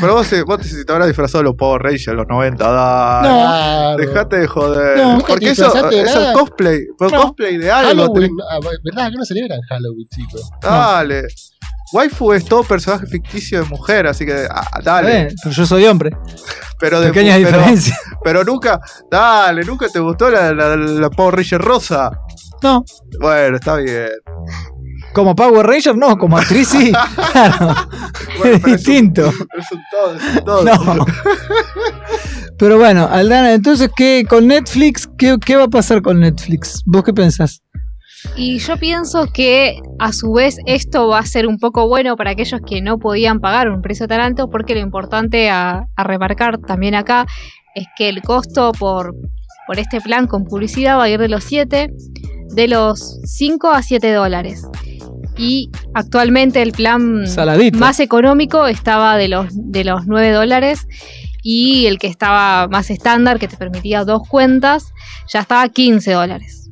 pero vos, eh, vos te, te habrás disfrazado de los Power Rangers los 90, dale. claro. Dejate de joder. No, Porque eso, es cosplay. Fue No. cosplay de algo. Halloween, ah, ¿verdad? que no celebran Halloween, chicos? Dale. Waifu es todo personaje ficticio de mujer, así que ah, dale. Eh, pero yo soy hombre. Pero de Pequeñas pero- diferencias. Pero nunca, dale, nunca te gustó la, la, la Power Ranger rosa. No, Bueno, está bien. como Power Ranger no, como actriz sí. Claro. Bueno, es distinto. Es un todo, es un todo. No. Pero bueno, Aldana, entonces, ¿qué con Netflix? ¿Qué, qué va a pasar con Netflix? ¿Vos qué pensás? Y yo pienso que a su vez esto va a ser un poco bueno para aquellos que no podían pagar un precio tan alto, porque lo importante a, a remarcar también acá es que el costo por, por este plan con publicidad va a ir de los 7, de los 5 a 7 dólares. Y actualmente el plan Saladito. más económico estaba de los, de los 9 dólares y el que estaba más estándar, que te permitía dos cuentas, ya estaba a 15 dólares.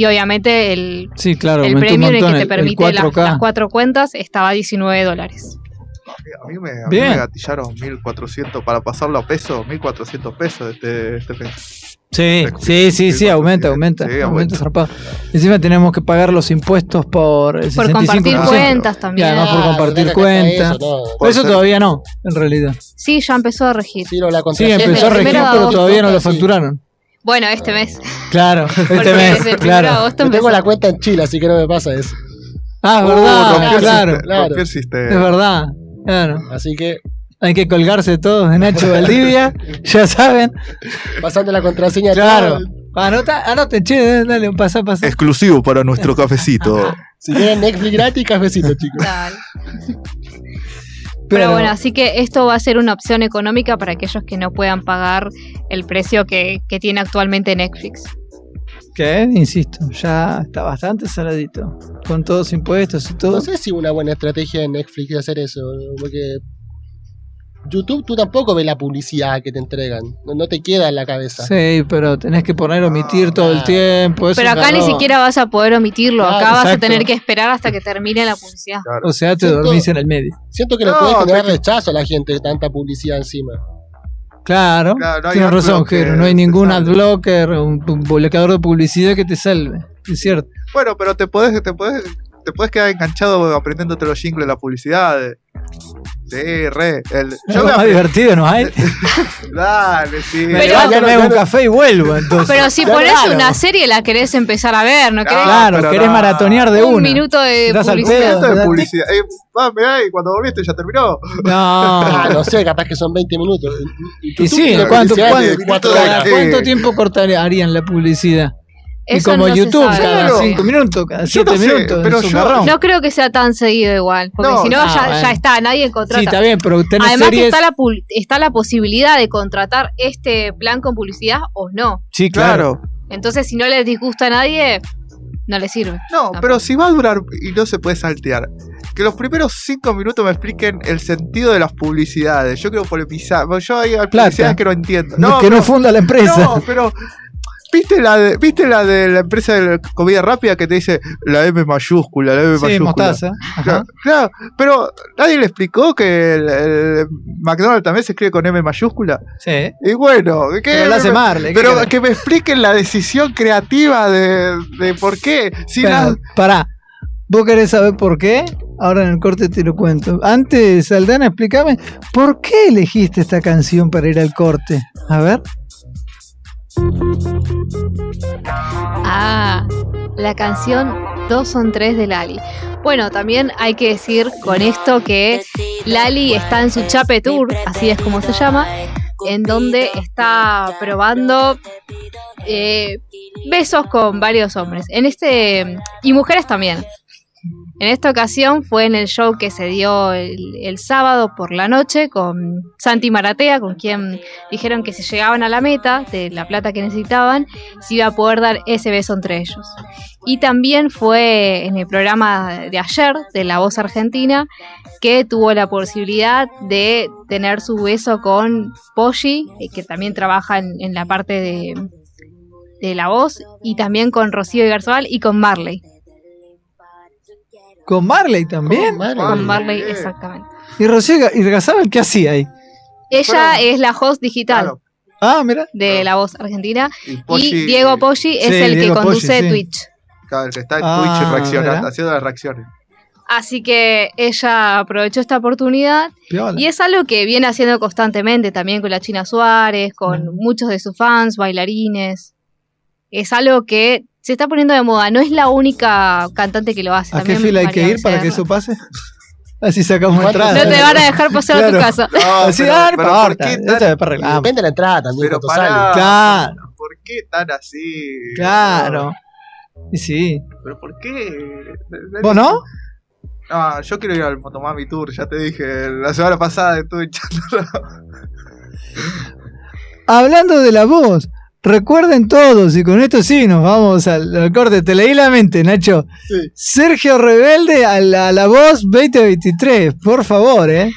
Y obviamente el, Sí, claro, el premium en el que te el- permite las, 4K. las cuatro cuentas estaba a 19 dólares. A mí me, a mí Bien. me gatillaron 1400 para pasarlo a pesos, 1400 pesos este, este mes. Sí, sí, sí, sí, aumenta, aumenta. Sí, aumenta aumenta. zarpado. Encima tenemos que pagar los impuestos por el Por 65%. compartir cuentas Y también. además por Ah, compartir acá está cuenta. Eso, todavía no, en realidad. Sí, ya empezó a regir. Sí, la Sí, empezó a regir, pero todavía no lo sí. facturaron. Bueno, este mes. Claro, este mes, desde el claro. agosto Yo tengo la cuenta en Chile, así que no me pasa eso. Ah, es Uh, verdad, claro, claro. rompió el sistema. es verdad, claro. Así que, Hay que colgarse todos de Nacho Valdivia, ya saben. pasando la contraseña. Claro. todo. Anota, anoten, che, dale, pasa, pasa. Exclusivo para nuestro cafecito. Si quieren Netflix gratis, cafecito, chicos. Dale. Pero bueno, así que esto va a ser una opción económica para aquellos que no puedan pagar el precio que, que tiene actualmente Netflix. que, insisto, ya está bastante saladito. Con todos impuestos y todo. No sé si una buena estrategia de Netflix de hacer eso, porque YouTube tú tampoco ves la publicidad que te entregan, no, no te queda en la cabeza. Sí, pero tenés que poner omitir todo el Ah. tiempo. Pero acá ni siquiera vas a poder omitirlo. Claro, acá vas a tener que esperar hasta que termine la publicidad. O sea, te Siento- dormís en el medio. Siento que le No, puede generar rechazo a la gente de tanta publicidad encima. Claro, Claro, no hay tienes razón, Jero. No hay ningún adblocker, un publicador de publicidad que te salve. Es cierto. Bueno, pero te podés, te podés, te podés quedar enganchado aprendiéndote los jingles de la publicidad. de- Sí, re. El, Yo me más divertido no hay. Dale, sí. Me Pero- levanto, no- me hago un no- café y vuelvo. Entonces. Pero si pones claro. una serie la querés empezar a ver, ¿no querés? claro, pero querés no. maratonear de un una. minuto de publicidad. pedo. Esto de publicidad. Eh, va, mirá, y cuando volviste ya terminó. Ah, No. no sé, capaz que son 20 minutos. Y YouTube sí, ¿cuánto, cuánto- cada ¿cuánto tiempo cortarían la publicidad? Y Eso como no se YouTube, cada Claro. 5 minutos, cada Yo 7 no sé, minutos. pero es un yo-. No creo que sea tan seguido igual, porque No, si no, ya, bueno. ya está, nadie contrata. Sí, está bien, pero tenés Además que series. está la, está la posibilidad de contratar este plan con publicidad o no. Sí, claro. Entonces, si no les disgusta a nadie, no les sirve. No, Tampoco. pero si va a durar y no se puede saltear. Que los primeros cinco minutos me expliquen el sentido de las publicidades. Yo quiero polemizar. Bueno, Yo hay publicidades Plata. que no entiendo. No, No, que no funda la empresa. No, pero. ¿Viste la, de, ¿Viste la de la empresa de comida rápida que te dice la M mayúscula, la M sí, mayúscula? mostaza. Claro, claro, pero nadie le explicó que el, el McDonald's también se escribe con M mayúscula. Sí. Y bueno, ¿qué? Pero hace Marley. ¿qué Pero que me expliquen la decisión creativa de, de por qué. Si Pero, la- pará. ¿Vos querés saber por qué? Ahora en el corte te lo cuento. Antes, Aldana, explícame, ¿por qué elegiste esta canción para ir al corte? A ver. Ah, la canción Dos son tres de Lali. Bueno, también hay que decir con esto que Lali está en su Chape Tour, así es como se llama, en donde está probando eh, besos con varios hombres. En este. y mujeres también. En esta ocasión fue en el show que se dio el, el sábado por la noche con Santi Maratea, con quien dijeron que si llegaban a la meta de la plata que necesitaban, se iba a poder dar ese beso entre ellos. Y también fue en el programa de ayer de La Voz Argentina que tuvo la posibilidad de tener su beso con Poggi, eh, que también trabaja en, la parte de, de La Voz, y también con Rocío Garzabal y con Marley. ¿Con Marley también? Marley. Con Marley, bien. exactamente. ¿Y Rocío Ga- y Gazábal qué hacía ahí? Ella es la host digital Claro, Ah, mira. de La Voz Argentina. y Poggi- y Diego Poggi es Sí, el que Diego conduce Poggi, sí. Twitch. claro, el que está en Ah, Twitch reaccionando, mira. haciendo las reacciones. Así que ella aprovechó esta oportunidad Piola. y es algo que viene haciendo constantemente también con la China Suárez, con Mm. muchos de sus fans, bailarines. Es algo que se está poniendo de moda. No es la única cantante que lo hace. ¿A qué también fila hay que ir para que eso pase? Así sacamos ¿Cuánto entrada. No te van a dejar pasar a tu casa. No, Así, pero- ah, no pero importa, ¿por qué tan-. Depende de la entrada también, Pero sale. Claro, ¿Por qué tan así? claro. Y sí. ¿Pero por qué? ¿Vos no? No, yo quiero ir al Motomami Tour, ya te dije. La semana pasada estuve echando. Hablando de la voz, recuerden todos, y con esto sí nos vamos al, al corte. Te leí la mente, Nacho. Sí. Sergio Rebelde a la, a la voz 2023, por favor, ¿eh?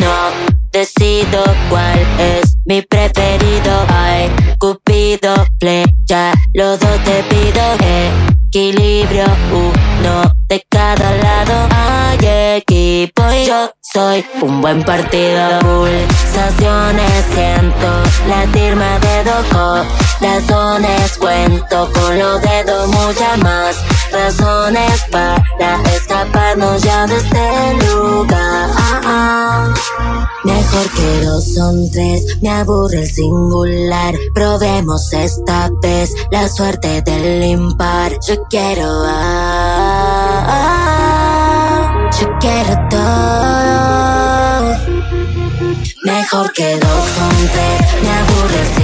No decido cuál es mi preferido. Ay, Cupido, flecha, los dos te pido. Equilibrio, uno de cada lado. Hay equipo y yo soy un buen partido. Pulsaciones siento latirme de dos corazones. Cuento con los dedos muchas más razones para escaparnos ya de este lugar. Mejor que dos son tres, me aburre el singular. Probemos esta vez la suerte del impar. Yo quiero, ah, yo quiero todo. Mejor que dos son tres, me aburre el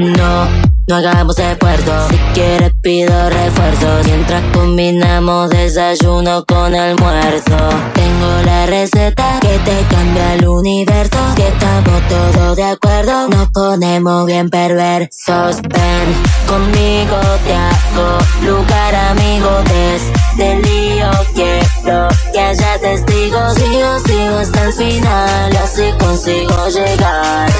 No, no hagamos esfuerzo. Si quieres pido refuerzos. Mientras combinamos desayuno con almuerzo. Tengo la receta que te cambia el universo. Si estamos todos de acuerdo, nos ponemos bien perversos. Ven conmigo, te hago lugar, amigo. Desde el lío quiero que haya testigos. Sigo, sigo hasta el final. Así consigo llegar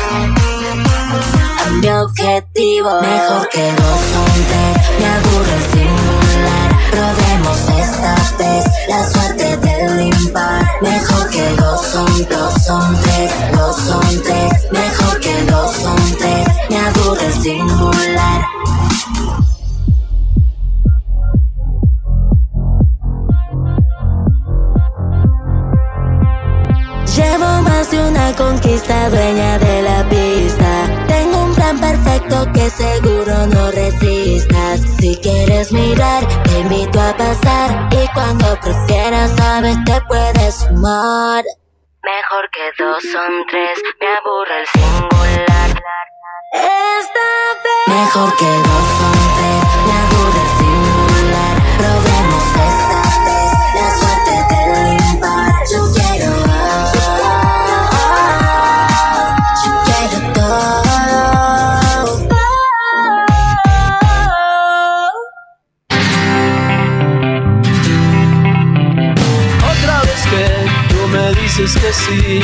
mi objetivo. Mejor que dos son tres, me aburre el singular. Probemos esta vez la suerte del impar. Mejor que dos son, dos son tres, dos son tres. Mejor que dos son tres, me aburre el singular. Llevo más de una conquista dueña de la pista. Plan perfecto que seguro no resistas. Si quieres mirar, te invito a pasar. Y cuando prefieras, sabes, te puedes sumar. Mejor que dos son tres, me aburre el singular. Esta vez. Mejor que dos son tres, me aburre el dices que sí,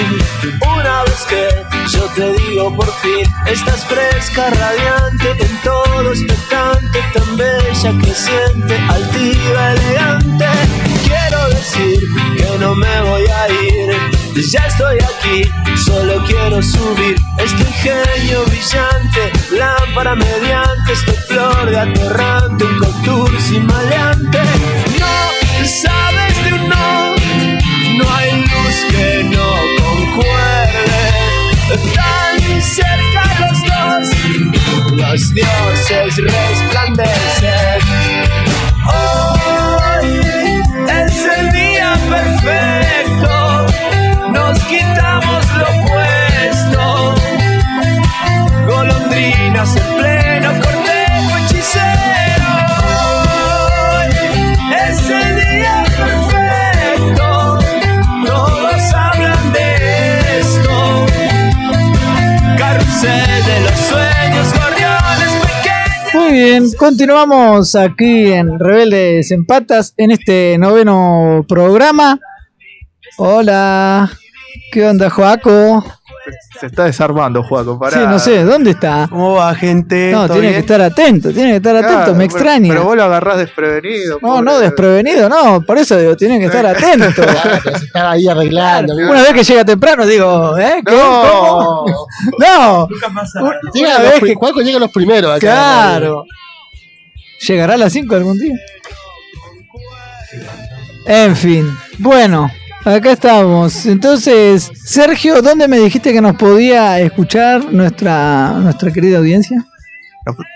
una vez que yo te digo por fin, estás fresca, radiante, en todo expectante, tan bella, creciente, altiva, elegante. Quiero decir que no me voy a ir, ya estoy aquí, solo quiero subir este ingenio brillante, lámpara mediante, este flor de aterrante, un contour sin maleante. No sabes de un no, concuerde. Tan cerca los dos, los dioses resplandecen. Hoy bien, continuamos aquí en Rebeldes en Patas en este noveno programa. Hola, ¿qué onda, Joaco? Se está desarmando, Juaco. Pará. Sí, no sé, ¿dónde está? ¿Cómo va, gente? No, ¿Todo tiene que estar atento, tiene que estar Claro, atento, me extraña. Pero vos lo agarrás desprevenido. No, pobre. no, desprevenido, no, por eso digo, tiene que estar atento. Se estaba ahí arreglando. Una vez que llega temprano, digo, ¿eh? ¿Qué? ¿Cómo? No. No, Llega una vez que- Juaco llega los primeros. acá. claro. ¿Llegará a las 5 algún día? En fin, bueno, acá estamos. Entonces, Sergio, ¿dónde me dijiste que nos podía escuchar nuestra, nuestra querida audiencia?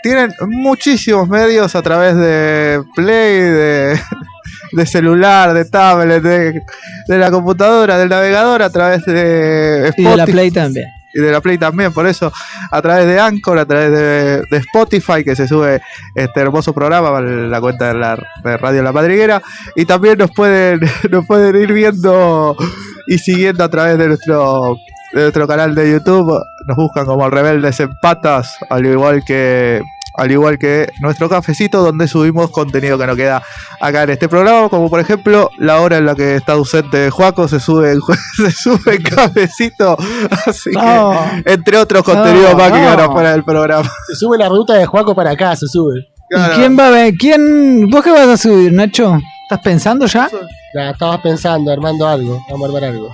Tienen muchísimos medios a través de Play, de, de celular, de tablet, de, de la computadora, del navegador, a través de Y de la Spotify. Play también. Y de la Play también, por eso a través de Anchor, a través de, de Spotify, que se sube este hermoso programa para la cuenta de la de Radio La Madriguera, y también nos pueden, nos pueden ir viendo y siguiendo a través de nuestro de nuestro canal de YouTube, nos buscan como Rebeldes en Patas, al igual que al igual que nuestro cafecito donde subimos contenido que no queda acá en este programa, como por ejemplo la hora en la que está ausente Juaco se sube se sube en cafecito, así No. que entre otros contenidos No, más que no. fuera del programa. Se sube la ruta de Juaco para acá, se sube. Claro. ¿Y quién va a ver? ¿Quién? ¿Vos qué vas a subir, Nacho? ¿Estás pensando ya? Ya, estabas pensando, armando algo. Vamos a armar algo.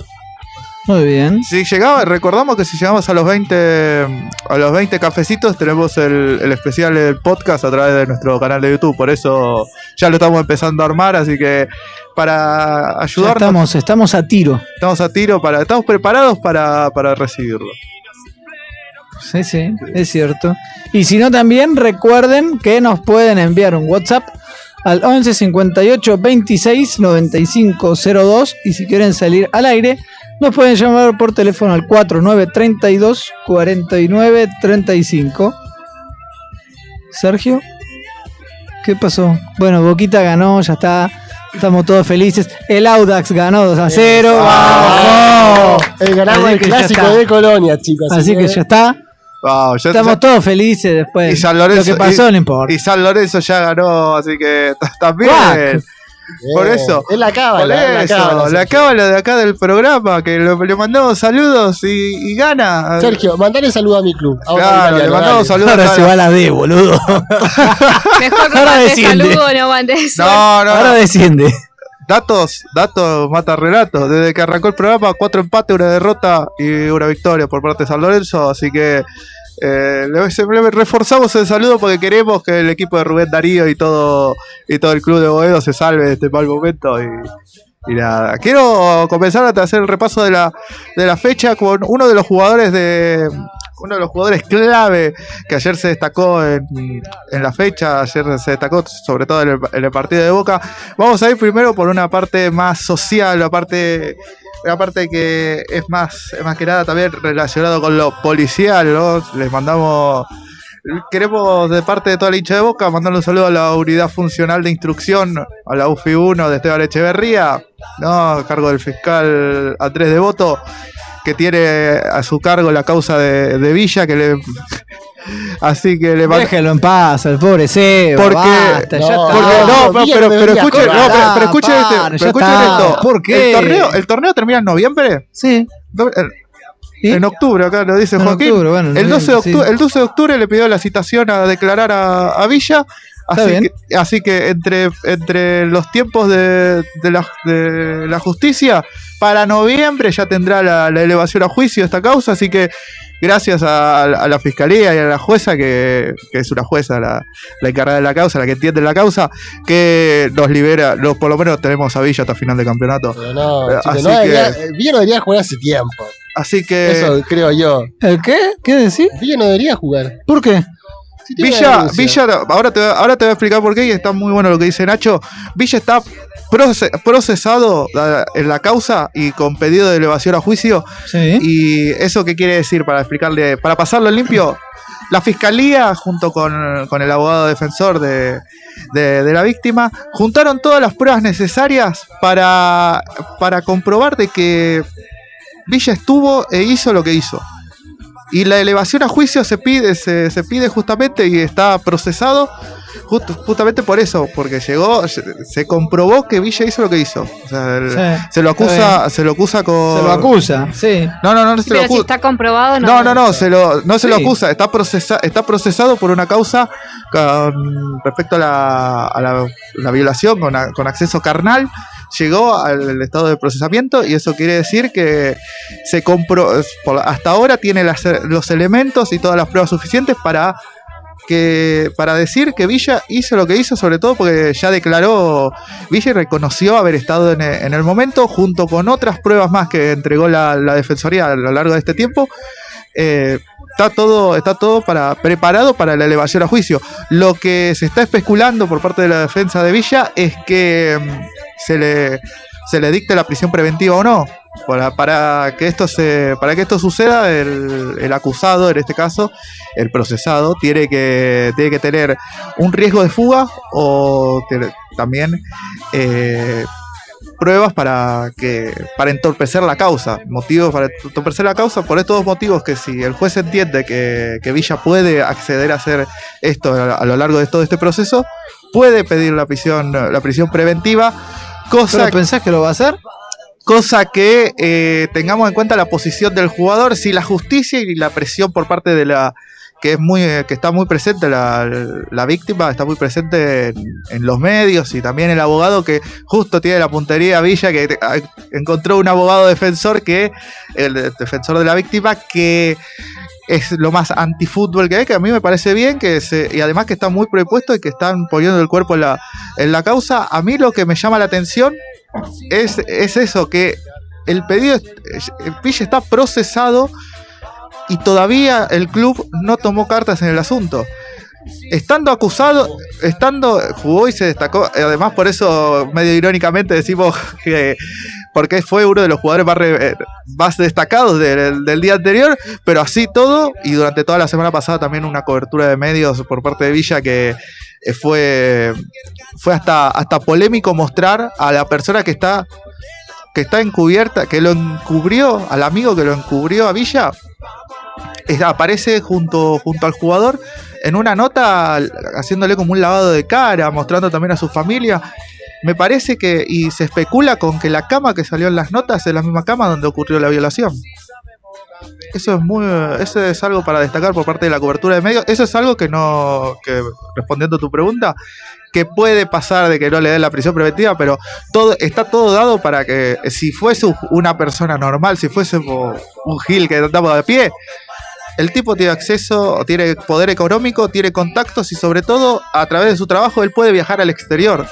Muy bien. Si llegaba, recordamos que si llegamos a los 20 a los 20 cafecitos tenemos el, el especial del podcast a través de nuestro canal de YouTube, por eso ya lo estamos empezando a armar, así que para Ya ayudarnos estamos, estamos a tiro. estamos a tiro para estamos preparados para, para recibirlo. Sí, sí, es cierto. Y si no, también recuerden que nos pueden enviar un WhatsApp al 11 58 26 95 02 y si quieren salir al aire, nos pueden llamar por teléfono al 49 32 49 35. Sergio, ¿qué pasó? Bueno, Boquita ganó, ya está. Estamos todos felices. El Audax ganó 2 a 0. ¡Vamos! El ganamos el clásico de Colonia, chicos. Así que ya está. Wow, ya- Estamos ya- todos felices después. y San Lorenzo, Lo que pasó y- no importa. y San Lorenzo ya ganó, así que también Cuac. Por eso. Es la Por cábala, la eso, cábala. la cábala de acá del programa, que le, le mandamos saludos y, y gana. Sergio, mandale saludo a mi club. A Claro, le mandamos dale. saludos. Ahora a se va la D, boludo. Mejor no Ahora desciende. saludo, no mandes No, no, Ahora no. desciende. Datos, datos, mata relatos. Desde que arrancó el programa, cuatro empates, una derrota y una victoria por parte de San Lorenzo. Así que eh, le, reforzamos el saludo porque queremos que el equipo de Rubén Darío y todo y todo el club de Boedo se salve de este mal momento. Y, y nada, quiero comenzar a hacer el repaso de la, de la fecha con uno de los jugadores de uno de los jugadores clave que ayer se destacó en, en la fecha, ayer se destacó sobre todo en el, en el partido de Boca. Vamos a ir primero por una parte más social, la parte, la parte que es más, es más que nada también relacionado con lo policial, ¿no? Les mandamos, queremos de parte de toda la hincha de Boca mandarle un saludo a la unidad funcional de instrucción, a la UFI 1 de Esteban Echeverría, ¿no? A cargo del fiscal Andrés Devoto que tiene a su cargo la causa de, de Villa, que le... Así que le Déjelo en paz, el pobre Seba. Porque- basta, ya no, está. Porque, no, no, pero, pero escuchen, no, pero, pero escuchen, este- ya pero escuchen esto. ¿Por qué? El torneo, el torneo termina en noviembre. Sí. En- ¿Y? En octubre, acá lo dice En Joaquín. octubre, bueno, el, 12 de sí. octubre, el 12 de octubre le pidió la citación a declarar a, a Villa. Así que, así que entre, entre los tiempos de, de la, de la justicia, para noviembre ya tendrá la, la elevación a juicio esta causa. Así que gracias a, a la fiscalía y a la jueza, que, que es una jueza la, la encargada de la causa, la que entiende la causa, que nos libera, los, por lo menos tenemos a Villa hasta final de campeonato. Pero no, Eh, chicos, así no que- debería- eh, Villa no debería jugar hace tiempo. Así que Eso creo yo. ¿El qué? ¿Qué decís? Villa no debería jugar. ¿Por qué? Villa. Villa, ahora te, ahora te voy a explicar por qué y está muy bueno lo que dice Nacho. Villa está proce- procesado eh, en la causa y con pedido de elevación a juicio. Sí. ¿Y eso qué quiere decir? Para explicarle, para pasarlo limpio, la fiscalía, junto con, con el abogado defensor de, de- de la víctima, juntaron todas las pruebas necesarias para, para comprobar de que Villa estuvo e hizo lo que hizo. Y la elevación a juicio se pide, se, se pide justamente y está procesado justo- justamente por eso, porque llegó, se, comprobó que Villa hizo lo que hizo. O sea, el- Sí, se lo acusa, se lo acusa con. Se lo acusa, sí. No, no, no, no se lo Pero si acusa. está comprobado, no. No, no, no, se lo, no se lo acusa, está, procesa, está procesado por una causa con respecto a la, a la, la violación con, a- con acceso carnal. Llegó al estado de procesamiento y eso quiere decir que se compró, por- hasta ahora tiene las- los elementos y todas las pruebas suficientes para que para decir que Villa hizo lo que hizo, sobre todo porque ya declaró, Villa reconoció haber estado en el momento, junto con otras pruebas más que entregó la, la Defensoría a lo largo de este tiempo. Eh, está todo, está todo para, preparado para la elevación a juicio. Lo que se está especulando por parte de la defensa de Villa es que mm, se le, se le dicte la prisión preventiva o no. Para, para que esto se, para que esto suceda, el, el acusado, en este caso, el procesado, tiene que, tiene que tener un riesgo de fuga o también eh, pruebas para que para entorpecer la causa, motivos para entorpecer la causa, por estos dos motivos que si el juez entiende que, que Villa puede acceder a hacer esto a, lo largo de todo este proceso, puede pedir la prisión, la prisión preventiva, cosa ¿Pero pensás que lo va a hacer? Cosa que eh, tengamos en cuenta la posición del jugador, si la justicia y la presión por parte de la que es muy eh, que está muy presente la, la víctima está muy presente en, en los medios y también el abogado que justo tiene la puntería Villa que ah, encontró un abogado defensor que el de- defensor de la víctima que es lo más antifútbol que hay, que a mí me parece bien, que se, y además que está muy prepuesto y que están poniendo el cuerpo en la, en la causa. A mí lo que me llama la atención es, es eso, que el pedido, el Villa está procesado y todavía el club no tomó cartas en el asunto. Estando acusado, estando, jugó y se destacó, además por eso medio irónicamente decimos que porque fue uno de los jugadores más, re- eh, más destacados del, del día anterior, pero así todo, y durante toda la semana pasada también una cobertura de medios por parte de Villa que eh, fue, fue hasta, hasta polémico mostrar a la persona que está que está encubierta, que lo encubrió, al amigo que lo encubrió a Villa, aparece junto, junto al jugador en una nota haciéndole como un lavado de cara, mostrando también a su familia. Me parece que, y se especula con que la cama que salió en las notas es la misma cama donde ocurrió la violación. Eso es muy, eso es algo para destacar por parte de la cobertura de medios. Eso es algo que no, que respondiendo a tu pregunta, que puede pasar de que no le den la prisión preventiva, pero todo está todo dado para que si fuese un- una persona normal, si fuese un gil que andaba de pie, el tipo tiene acceso, tiene poder económico, tiene contactos y sobre todo a través de su trabajo él puede viajar al exterior.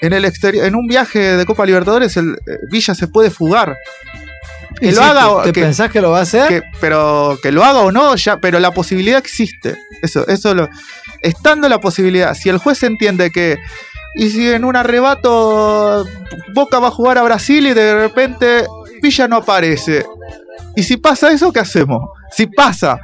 En el exterior, en un viaje de Copa Libertadores, el eh, Villa se puede fugar. Que ¿Y lo si haga te- o- ¿Te que- pensás que lo va a hacer? que- pero que lo haga o no, ya, pero la posibilidad existe. Eso, eso lo, estando la posibilidad, si el juez entiende que y si en un arrebato Boca va a jugar a Brasil y de repente Villa no aparece. Y si pasa eso, ¿qué hacemos? Si pasa,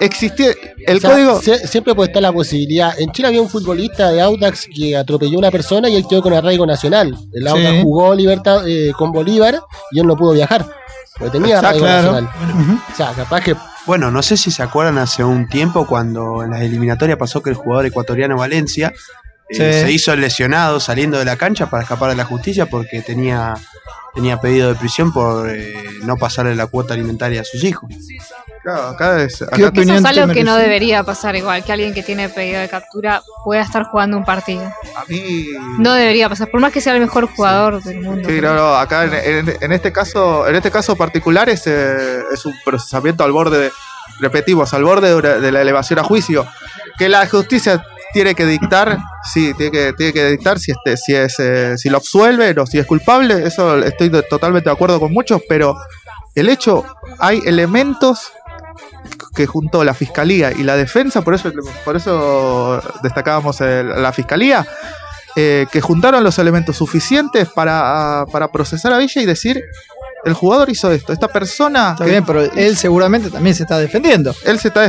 existía el O sea, código. sie- siempre puede estar la posibilidad. En Chile había un futbolista de Audax que atropelló a una persona y él quedó con arraigo nacional. El Audax Sí. jugó libertad, eh, con Bolívar y él no pudo viajar. Porque tenía Exacto, arraigo claro. nacional. O sea, capaz que Bueno, no sé si se acuerdan hace un tiempo cuando en las eliminatorias pasó que el jugador ecuatoriano Valencia eh, Sí. se hizo lesionado saliendo de la cancha para escapar de la justicia porque tenía, tenía pedido de prisión por eh, no pasarle la cuota alimentaria a sus hijos. Claro, acá es- acá ¿Qué Eso es algo que no debería pasar igual, que alguien que tiene pedido de captura pueda estar jugando un partido. a mí. No debería pasar, por más que sea el mejor jugador del mundo. Sí, no, no, acá en, en- en este caso, en este caso particular es, eh, es un procesamiento al borde de, repetimos, al borde de la elevación a juicio, que la justicia tiene que dictar, sí, tiene que, tiene que dictar si este, si es, eh, si lo absuelve o si es culpable, eso estoy de- totalmente de acuerdo con muchos, pero el hecho, hay elementos que junto la fiscalía y la defensa, por eso, por eso destacábamos el- la fiscalía, eh, que juntaron los elementos suficientes para, para procesar a Villa y decir, el jugador hizo esto, esta persona, Está que- bien, pero él seguramente también se está defendiendo. él se está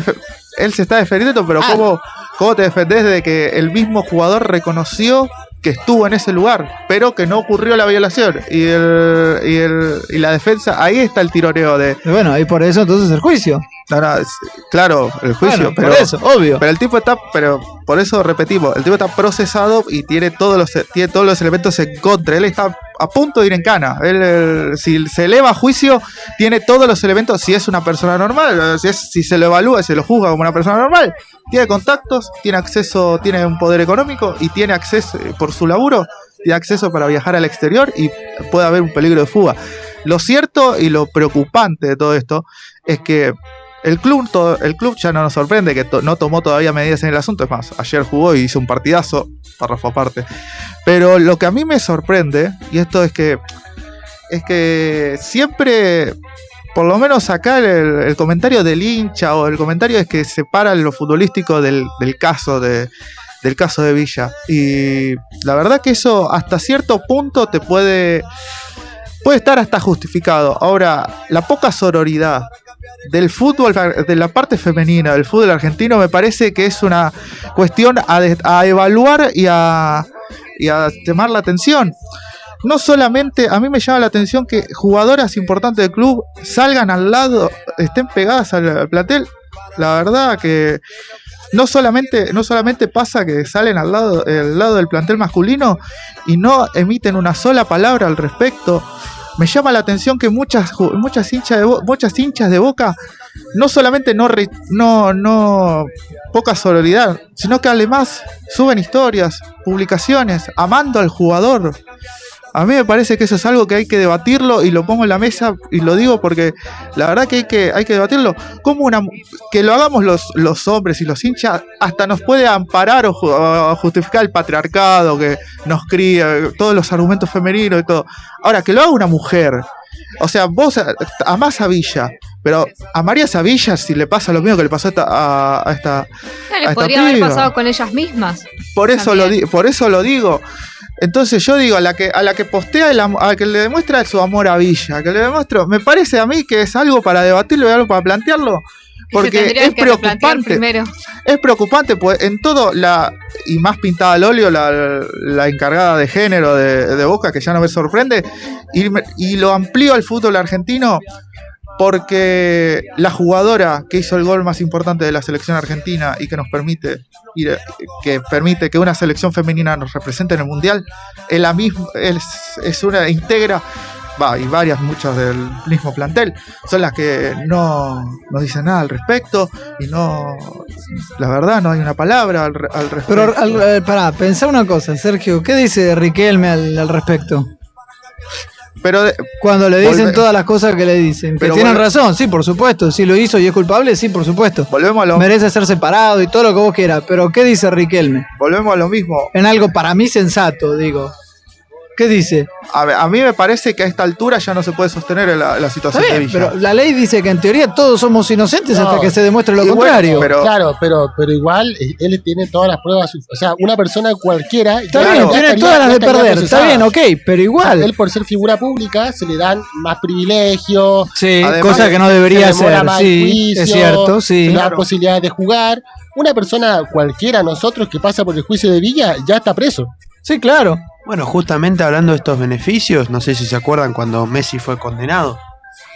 él se está defendiendo, pero Ah. ¿cómo, ¿cómo te defendés de que el mismo jugador reconoció que estuvo en ese lugar, pero que no ocurrió la violación. Y, el, y, el, y la defensa, ahí está el tironeo de. Bueno, y por eso entonces el juicio. No, no, es- claro, el juicio, Bueno, pero. por eso, obvio. Pero el tipo está, pero por eso repetimos, el tipo está procesado y tiene todos los tiene todos los elementos en contra. Él está a punto de ir en cana. Él, si se eleva a juicio, tiene todos los elementos. Si es una persona normal, si, es, si se lo evalúa, se lo juzga como una persona normal, tiene contactos, tiene acceso, tiene un poder económico y tiene acceso eh, por su laburo, tiene acceso para viajar al exterior y puede haber un peligro de fuga. Lo cierto y lo preocupante de todo esto es que el club, to- el club ya no nos sorprende que no tomó todavía medidas en el asunto. Es más, ayer jugó y hizo un partidazo, párrafo aparte. Pero lo que a mí me sorprende, y esto es que, es que siempre, por lo menos acá, el, comentario del hincha o el comentario es que separa lo futbolístico del, del caso de del caso de Villa. Y la verdad que eso hasta cierto punto te puede puede estar hasta justificado. Ahora, la poca sororidad del fútbol, de la parte femenina del fútbol argentino, me parece que es una cuestión a, a evaluar y a, y a llamar la atención. No solamente, a mí me llama la atención que jugadoras importantes del club salgan al lado, estén pegadas al, al plantel. La verdad que no solamente, no solamente pasa que salen al lado, al lado del plantel masculino y no emiten una sola palabra al respecto. Me llama la atención que muchas, muchas, hinchas, de muchas hinchas de boca no solamente no, re- no, no poca sororidad, sino que además suben historias, publicaciones, amando al jugador. A mí me parece que eso es algo que hay que debatirlo y lo pongo en la mesa y lo digo porque la verdad que hay que, hay que debatirlo. Como una, que lo hagamos los, los hombres y los hinchas hasta nos puede amparar o, o justificar el patriarcado que nos cría, todos los argumentos femeninos y todo. Ahora, que lo haga una mujer. O sea, vos a- amás a Villa, pero amarías a Villa si le pasa lo mismo que le pasó a esta, a- a esta a esta podría haber pasado con ellas mismas. por eso lo También. por eso lo digo. Entonces yo digo, a la que, a la que postea, el a la que le demuestra su amor a Villa, que le demuestro, me parece a mí que es algo para debatirlo y algo para plantearlo. Porque es que preocupante. primero. Es preocupante, pues en todo, la y más pintada al óleo, la, la encargada de género de, de Boca, que ya no me sorprende, y, y lo amplío al fútbol argentino porque la jugadora que hizo el gol más importante de la selección argentina y que nos permite ir, que permite que una selección femenina nos represente en el mundial, es la misma, es, es una integra va, y varias, muchas del mismo plantel, son las que no, no dicen nada al respecto y no, la verdad, no hay una palabra al, al respecto. Pero al, eh, pará, pensá una cosa, Sergio, ¿qué dice Riquelme al respecto? Pero de- Cuando le dicen Volve- todas las cosas que le dicen. Que tienen volve- razón, sí, por supuesto. Si lo hizo y es culpable, sí, por supuesto. volvemos a lo, Merece ser separado y todo lo que vos quieras. Pero ¿qué dice Riquelme? volvemos a lo mismo. En algo para mí sensato, digo. ¿Qué dice? A, ver, a mí me parece que a esta altura ya no se puede sostener la, la Está situación de bien, Villa. pero la ley dice que en teoría todos somos inocentes No. hasta que se demuestre lo bueno, contrario. pero- Claro, pero, pero igual eh, él tiene todas las pruebas. O sea, una persona cualquiera. Está bien, tiene estaría- todas las de perder. Está bien, ok, pero igual. él por ser figura pública se le dan más privilegios. Sí, Además, cosa que no se debería ser. Sí, juicio, es cierto, Se sí. le dan Claro. posibilidades de jugar. Una persona cualquiera, nosotros, que pasa por el juicio de Villa, ya está preso. Sí, claro. Bueno, justamente hablando de estos beneficios, no sé si se acuerdan cuando Messi fue condenado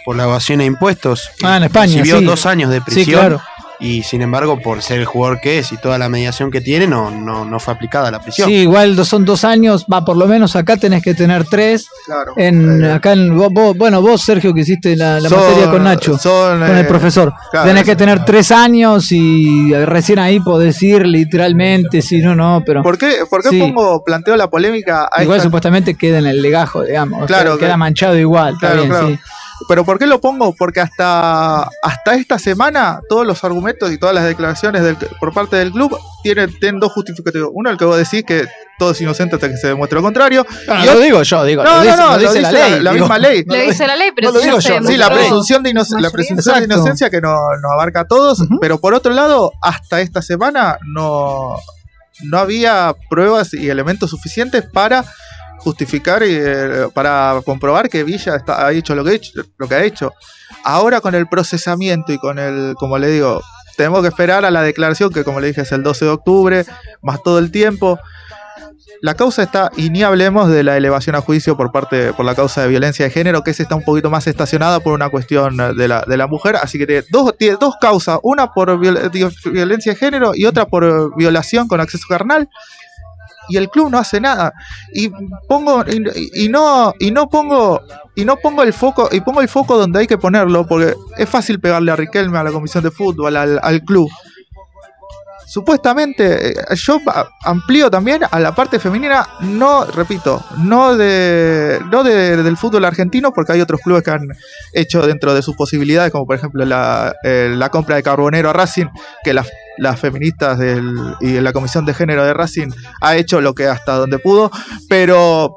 por la evasión de impuestos. Ah, en España, Recibió sí. dos años de Sí, prisión. claro. Y sin embargo, por ser el jugador que es y toda la mediación que tiene, no, no, no fue aplicada la prisión. Sí, igual dos- son dos años, va, por lo menos acá tenés que tener tres. Claro. En, Eh, acá en, vos, vos- bueno, vos, Sergio, que hiciste la, la son- materia con Nacho, son, con el eh, profesor. claro, tenés que tener tres años y recién ahí podés ir literalmente, si no, no, pero ¿Por qué, por qué Sí. pongo, planteo la polémica a igual esta- supuestamente queda en el legajo, digamos. o sea, Claro, queda que- manchado igual, está Claro, bien, claro. sí. Pero ¿por qué lo pongo? Porque hasta, hasta esta semana todos los argumentos y todas las declaraciones del- por parte del club tienen, tienen dos justificativos. Uno, el que vos decís que todo es inocente hasta que se demuestre lo contrario. No, Y lo otro- digo yo, digo, No, lo no, dice, no, lo lo dice dice la ley. la digo. misma ley. Lo dice la ley, pero no lo digo yo. Sí, la presunción de, inoc- la presunción de inocencia que no, no abarca a todos, pero por otro lado, hasta esta semana no, no había pruebas y elementos suficientes para justificar y eh, para comprobar que Villa está, ha hecho lo que, ha hecho ha hecho. Ahora con el procesamiento y con el, como le digo, tenemos que esperar a la declaración que como le dije es el 12 de octubre, más todo el tiempo. La causa está, y ni hablemos de la elevación a juicio por parte por la causa de violencia de género, que esa está un poquito más estacionada por una cuestión de la, de la mujer. Así que tiene dos, dos causas, una por violencia de género y otra por violación con acceso carnal. Y el club no hace nada. Y pongo, y, y no, y no pongo, y no pongo el foco, y pongo el foco donde hay que ponerlo, porque es fácil pegarle a Riquelme, a la comisión de fútbol, al, al club supuestamente, eh, yo amplío también a la parte femenina, no, repito, no de no de- del fútbol argentino, porque hay otros clubes que han hecho dentro de sus posibilidades, como por ejemplo la, eh, la compra de Carbonero a Racing, que las, las feministas del- y la comisión de género de Racing ha hecho lo que hasta donde pudo, pero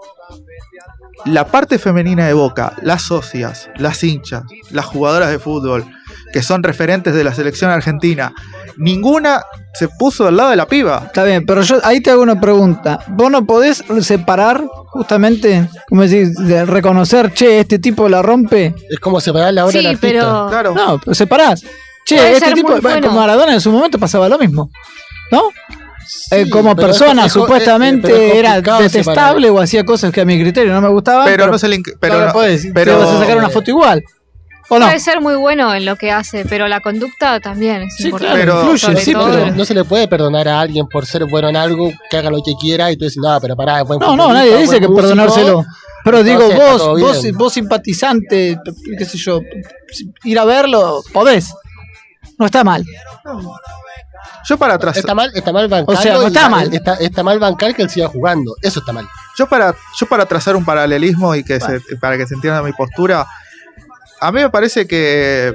la parte femenina de Boca, las socias, las hinchas, las jugadoras de fútbol, que son referentes de la selección argentina, ninguna se puso del lado de la piba. Está bien, pero yo ahí te hago una pregunta. ¿Vos no podés separar justamente, como decir, de reconocer, che, este tipo la rompe? Es como separar la obra Sí, del artista. pero Claro. No, pero separás. Che, Puede este tipo, bueno, con Maradona en su momento pasaba lo mismo, ¿no? Eh, como persona, es- es- supuestamente es era detestable o hacía cosas que a mi criterio no me gustaban. Pero, no se le pero no le no- podés, pero- vas a sacar una foto igual. ¿O no? puede ser muy bueno en lo que hace, pero la conducta también es Sí, importante. claro, Pero- influye, Sobre sí, todo pero... No se le puede perdonar a alguien por ser bueno en algo, que haga lo que quiera y tú dices, no, pero pará, es buen No, no, nadie dice que músico". perdonárselo. Pero digo, vos, vos, vos simpatizante, qué sé yo, ir a verlo, podés. No está mal. Yo para atrás, Está mal, está mal bancar. O sea, no está mal. Está, está mal bancar que él siga jugando. Eso está mal. yo para, yo para trazar un paralelismo y que se- para que se entienda mi postura, a mí me parece que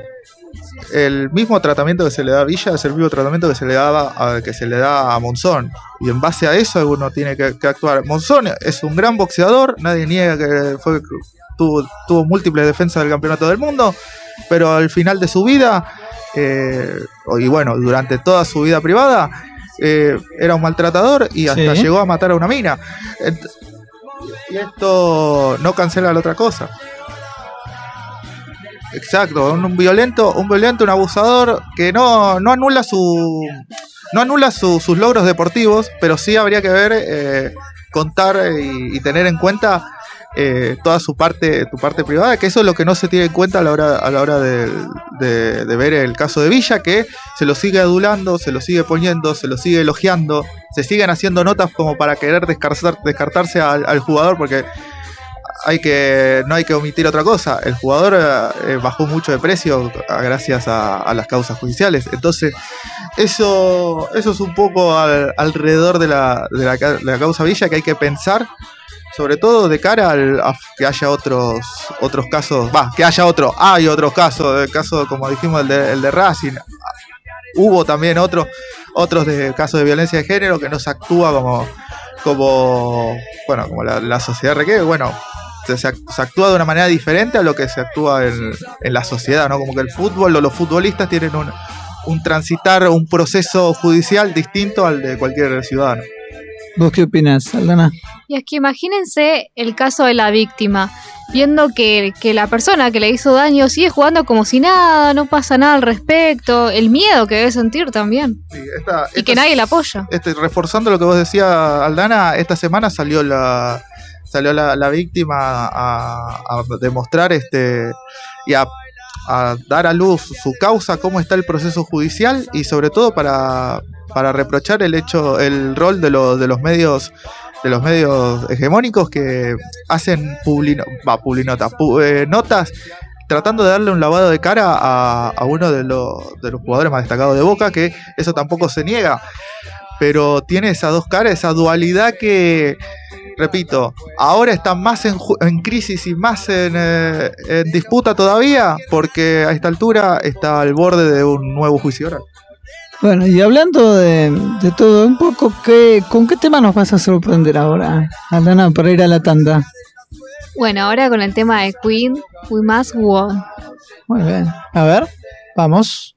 el mismo tratamiento que se le da a Villa es el mismo tratamiento que se le daba a, que se le da a Monzón. Y en base a eso uno tiene que, que actuar. Monzón es un gran boxeador, nadie niega que fue tuvo, tuvo múltiples defensas del campeonato del mundo, pero al final de su vida, eh, y bueno, durante toda su vida privada, eh, era un maltratador y hasta Sí. llegó a matar a una mina. Y esto no cancela la otra cosa. Exacto, un, un violento, un violento, un abusador que no, no anula su no anula su- sus logros deportivos, pero sí habría que ver, eh, contar y, y tener en cuenta eh, toda su parte, tu parte privada, que eso es lo que no se tiene en cuenta a la hora, a la hora de, de- de ver el caso de Villa, que se lo sigue adulando, se lo sigue poniendo, se lo sigue elogiando, se siguen haciendo notas como para querer descartar, descartarse al, jugador, porque hay que no hay que omitir otra cosa. El jugador eh, eh, bajó mucho de precio a- gracias a, las causas judiciales. Entonces, eso, eso es un poco al- alrededor de la, de la causa Villa que hay que pensar, sobre todo de cara al, a que haya otros otros casos, va, que haya otro, hay otros casos, el caso como dijimos el de, el de Racing, hubo también otros otros de casos de violencia de género que no se actúa como como bueno como la, la sociedad requiere, bueno se, se act- se actúa de una manera diferente a lo que se actúa en, en la sociedad, ¿no? Como que el fútbol o los futbolistas tienen un, un transitar, un proceso judicial distinto al de cualquier ciudadano. ¿Vos qué opinás, Aldana? Y es que imagínense el caso de la víctima, viendo que, que la persona que le hizo daño sigue jugando como si nada, no pasa nada al respecto, el miedo que debe sentir también, Sí, esta- y que esta- nadie la apoya. este, reforzando lo que vos decías, Aldana, esta semana salió la salió la, la víctima a, a demostrar este y a, a dar a luz su causa, cómo está el proceso judicial y sobre todo para, para reprochar el hecho, el rol de, los de los medios de los medios hegemónicos que hacen publino, va, publinotas, pu- eh, notas tratando de darle un lavado de cara a, uno de los, de los jugadores más destacados de Boca, que eso tampoco se niega pero tiene esas dos caras, esa dualidad que, repito, ahora está más en crisis y más en, eh, en disputa todavía, porque a esta altura está al borde de un nuevo juicio oral. Bueno, y hablando de, de todo un poco, ¿qué, ¿con qué tema nos vas a sorprender ahora, Aldana, para ir a la tanda? Bueno, ahora con el tema de Queen, We Must On. Muy bien. A ver, vamos.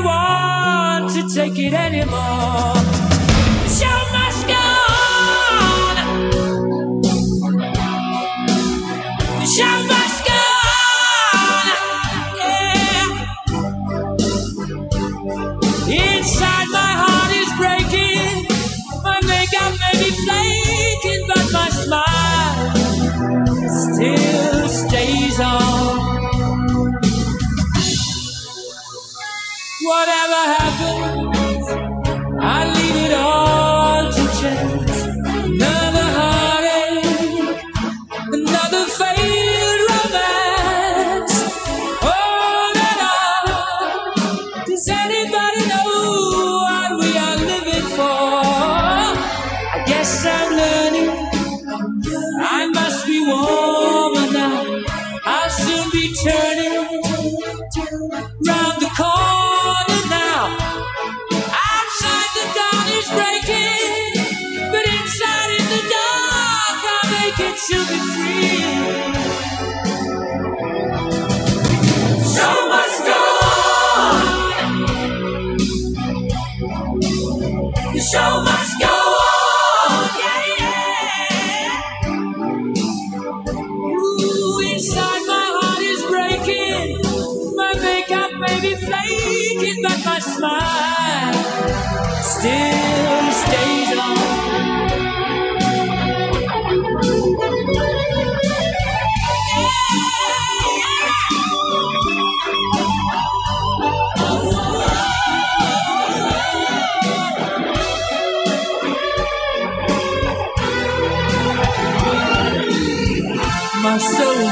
Want to take it anymore? The show must go on. The show must go on. Yeah. Inside my heart is breaking. My makeup may be flaking, but my smile still Whatever happens, show must go on. Ooh, inside my heart is breaking. My makeup may be flaking, but my smile still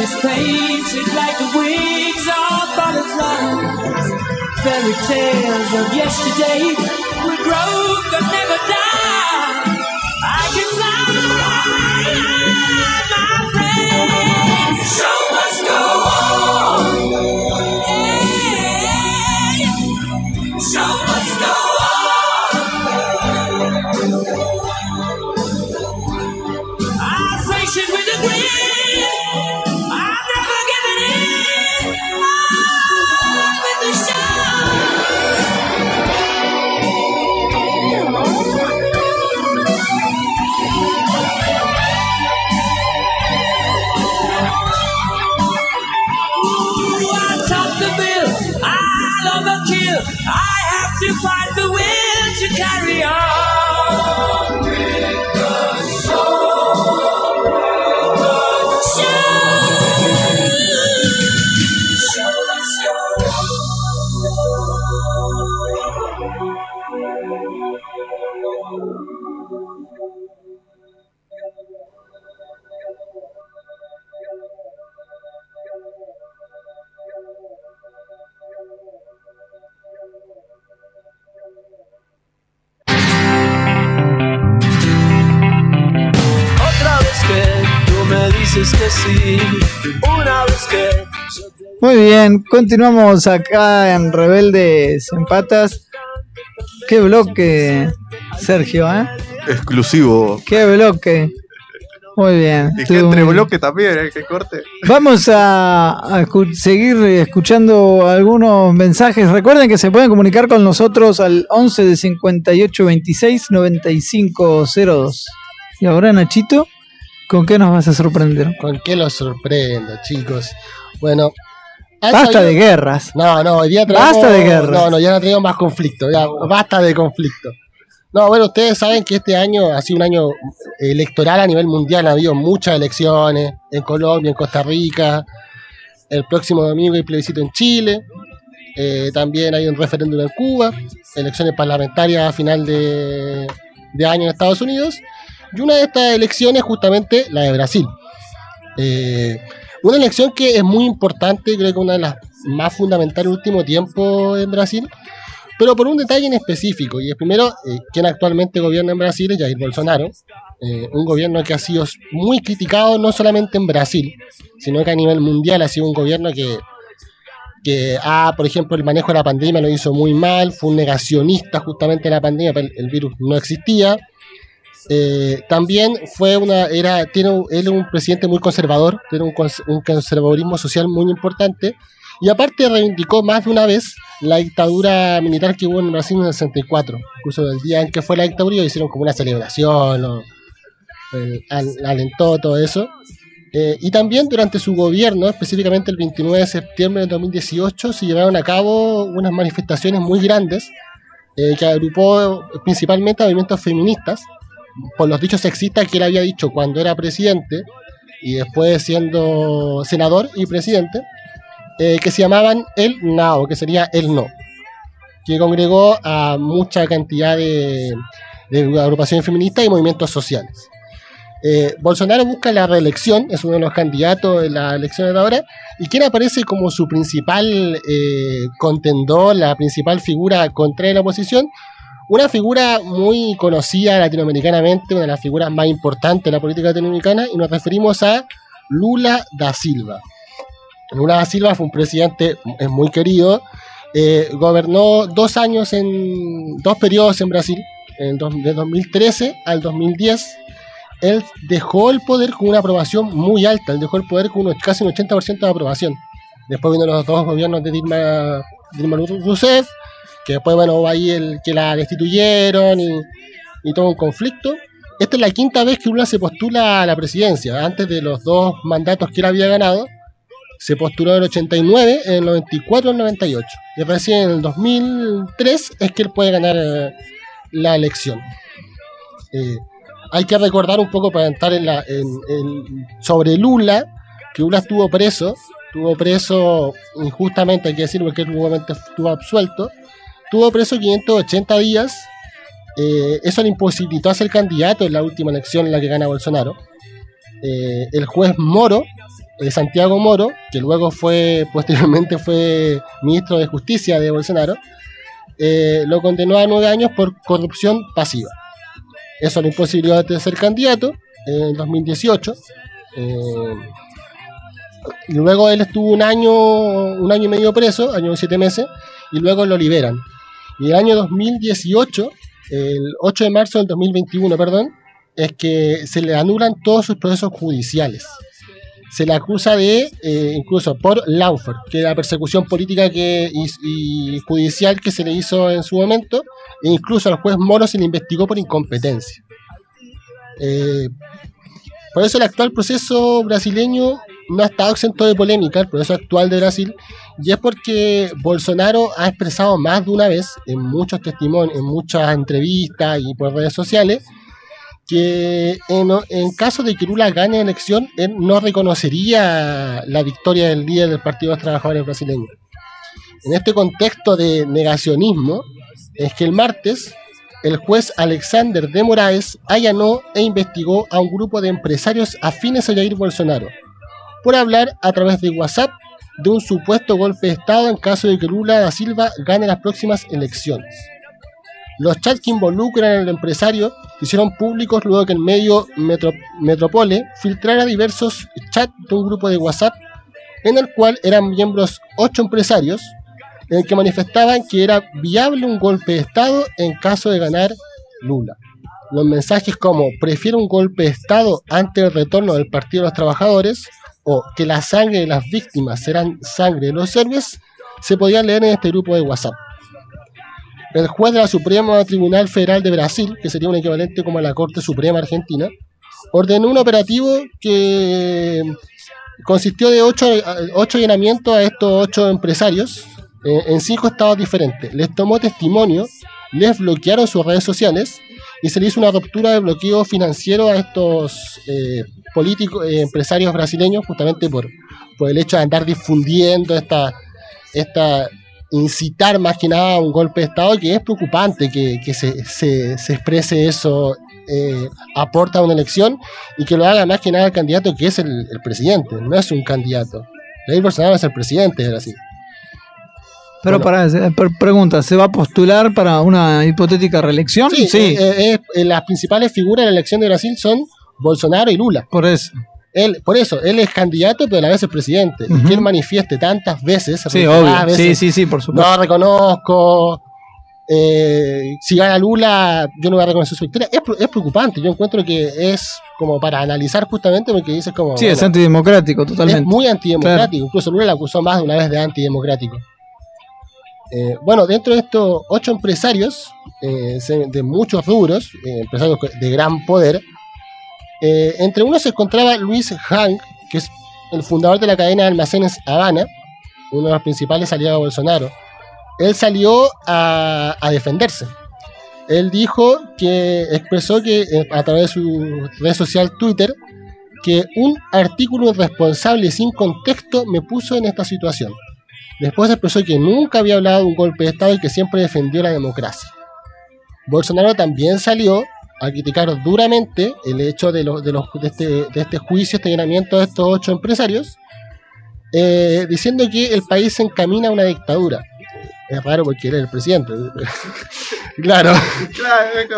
is painted like the wings of butterflies. Fairy tales of yesterday will grow but never die. I can fly, dices que sí, una vez que yo te Muy bien, continuamos acá en Rebeldes Empatas. Qué bloque, Sergio, ¿eh? Exclusivo. Qué bloque. Muy bien. Y que entre bloque también, ¿eh? Que corte. Vamos a, a escu- seguir escuchando algunos mensajes. Recuerden que se pueden comunicar con nosotros al 11 de 58 26 95 02. Y ahora, Nachito, ¿con qué nos vas a sorprender? ¿Con qué los sorprendo, chicos? Bueno. ¿han Basta sabido- de guerras. No, no, hoy día traemos... Basta de guerras. No, no, ya no tenemos más conflicto. Ya, basta de conflicto. No, bueno, ustedes saben que este año ha sido un año electoral a nivel mundial. Ha habido muchas elecciones en Colombia, en Costa Rica. El próximo domingo hay plebiscito en Chile. Eh, también hay un referéndum en Cuba. Elecciones parlamentarias a final de, de año en Estados Unidos. Y una de estas elecciones, justamente, la de Brasil. Eh, Una elección que es muy importante, creo que una de las más fundamentales último tiempo en Brasil, pero por un detalle en específico. Y el primero, eh, quien actualmente gobierna en Brasil es Jair Bolsonaro, eh, un gobierno que ha sido muy criticado no solamente en Brasil, sino que a nivel mundial ha sido un gobierno que, que ha, por ejemplo, el manejo de la pandemia lo hizo muy mal, fue un negacionista justamente de la pandemia, el virus no existía. Eh, también fue una, era, tiene, él un presidente muy conservador, tiene un, un conservadurismo social muy importante, y aparte reivindicó más de una vez la dictadura militar que hubo en Brasil en el 64, incluso el día en que fue la dictadura hicieron como una celebración, eh, al- alentó todo eso. Eh, y también durante su gobierno, específicamente el 29 de septiembre de 2018, se llevaron a cabo unas manifestaciones muy grandes que agrupó principalmente a movimientos feministas por los dichos sexistas que él había dicho cuando era presidente y después siendo senador y presidente, eh, que se llamaban el NAO, que sería el no, que congregó a mucha cantidad de, agrupaciones feministas y movimientos sociales. Eh, Bolsonaro busca la reelección, es uno de los candidatos de las elecciones de ahora, y quien aparece como su principal eh, contendor, la principal figura contra la oposición, una figura muy conocida latinoamericanamente, una de las figuras más importantes de la política latinoamericana, y nos referimos a Lula da Silva. Lula da Silva fue un presidente es muy querido, eh, gobernó dos años en dos periodos en Brasil, en dos- de 2013 al 2010. Él dejó el poder con una aprobación muy alta, él dejó el poder con unos- casi un 80% de aprobación. Después vino los dos gobiernos de Dilma, Dilma Rousseff, que después, bueno, hubo ahí el que la destituyeron y, todo un conflicto. Esta es la quinta vez que Lula se postula a la presidencia. Antes de los dos mandatos que él había ganado, se postuló en el 89, en el 94 y el 98. Y recién en el 2003 es que él puede ganar eh, la elección. Eh, hay que recordar un poco para entrar en la, en- en- sobre Lula, que Lula estuvo preso, estuvo preso injustamente, hay que decirlo, porque él estuvo absuelto, estuvo preso 580 días, eh, eso le imposibilitó a ser candidato en la última elección en la que gana Bolsonaro. Eh, el juez Moro, eh, Santiago Moro, que luego fue, posteriormente fue ministro de Justicia de Bolsonaro, lo condenó a nueve años por corrupción pasiva. Eso le imposibilitó de ser candidato en 2018. eh, y luego él estuvo un año, un año y medio preso, año y siete meses, y luego lo liberan. Y el año 2018, el 8 de marzo del 2021, perdón, es que se le anulan todos sus procesos judiciales. Se le acusa de, eh, incluso por Laufer, que la persecución política que, y, y judicial que se le hizo en su momento, e incluso al juez Moro se le investigó por incompetencia. Eh, por eso el actual proceso brasileño no ha estado exento de polémica, el proceso actual de Brasil, y es porque Bolsonaro ha expresado más de una vez, en muchos testimonios, en muchas entrevistas y por redes sociales, que en, caso de que Lula gane elección, él no reconocería la victoria del líder del Partido de los Trabajadores brasileños. En este contexto de negacionismo, es que el martes el juez Alexander de Moraes allanó e investigó a un grupo de empresarios afines a Jair Bolsonaro por hablar a través de WhatsApp de un supuesto golpe de Estado en caso de que Lula da Silva gane las próximas elecciones. Los chats que involucran al empresario hicieron públicos luego que el medio Metro- Metropole filtrara diversos chats de un grupo de WhatsApp en el cual eran miembros ocho empresarios en el que manifestaban que era viable un golpe de Estado en caso de ganar Lula. Los mensajes como prefiero un golpe de Estado ante el retorno del Partido de los Trabajadores o que la sangre de las víctimas serán sangre de los héroes se podían leer en este grupo de WhatsApp. El juez de la Suprema Tribunal Federal de Brasil, que sería un equivalente como a la Corte Suprema Argentina, ordenó un operativo que consistió de ocho, ocho allanamientos a estos ocho empresarios eh, en cinco estados diferentes. Les tomó testimonio, les bloquearon sus redes sociales y se le hizo una ruptura de bloqueo financiero a estos eh, políticos, eh, empresarios brasileños, justamente por, por el hecho de andar difundiendo esta, esta incitar más que nada a un golpe de Estado, que es preocupante que, que se, se, se exprese eso eh, aporta a una elección y que lo haga más que nada el candidato que es el, el presidente, no es un candidato. Jair Bolsonaro es el presidente de Brasil. Pero Bueno. para pregunta, ¿se va a postular para una hipotética reelección? Sí, eh, eh, eh, las principales figuras de la elección de Brasil son Bolsonaro y Lula. por eso. Él, por eso, él es candidato, pero a la vez es presidente. Y Ujú. que él manifieste tantas veces, Sí, obvio. Sí, veces, sí, sí, por supuesto. no reconozco. eh, si gana Lula, yo no voy a reconocer su victoria. Es, pre- es preocupante. Yo encuentro que es como para analizar justamente porque dices como. sí, es bueno, antidemocrático, es totalmente. muy antidemocrático. Incluso Lula la acusó más de una vez de antidemocrático. Eh, bueno, dentro de estos ocho empresarios, eh, de muchos rubros, eh, empresarios de gran poder, eh, entre unos se encontraba Luis Hank, que es el fundador de la cadena de almacenes Habana, uno de los principales aliados de Bolsonaro. Él salió a, a defenderse. Él dijo que expresó que a través de su red social Twitter que un artículo irresponsable sin contexto me puso en esta situación. Después expresó que nunca había hablado de un golpe de Estado y que siempre defendió la democracia. Bolsonaro también salió a criticar duramente el hecho de, los- de, los- de este, de este juicio, este llenamiento de estos ocho empresarios, eh, diciendo que el país se encamina a una dictadura. Es raro porque él es el presidente. claro.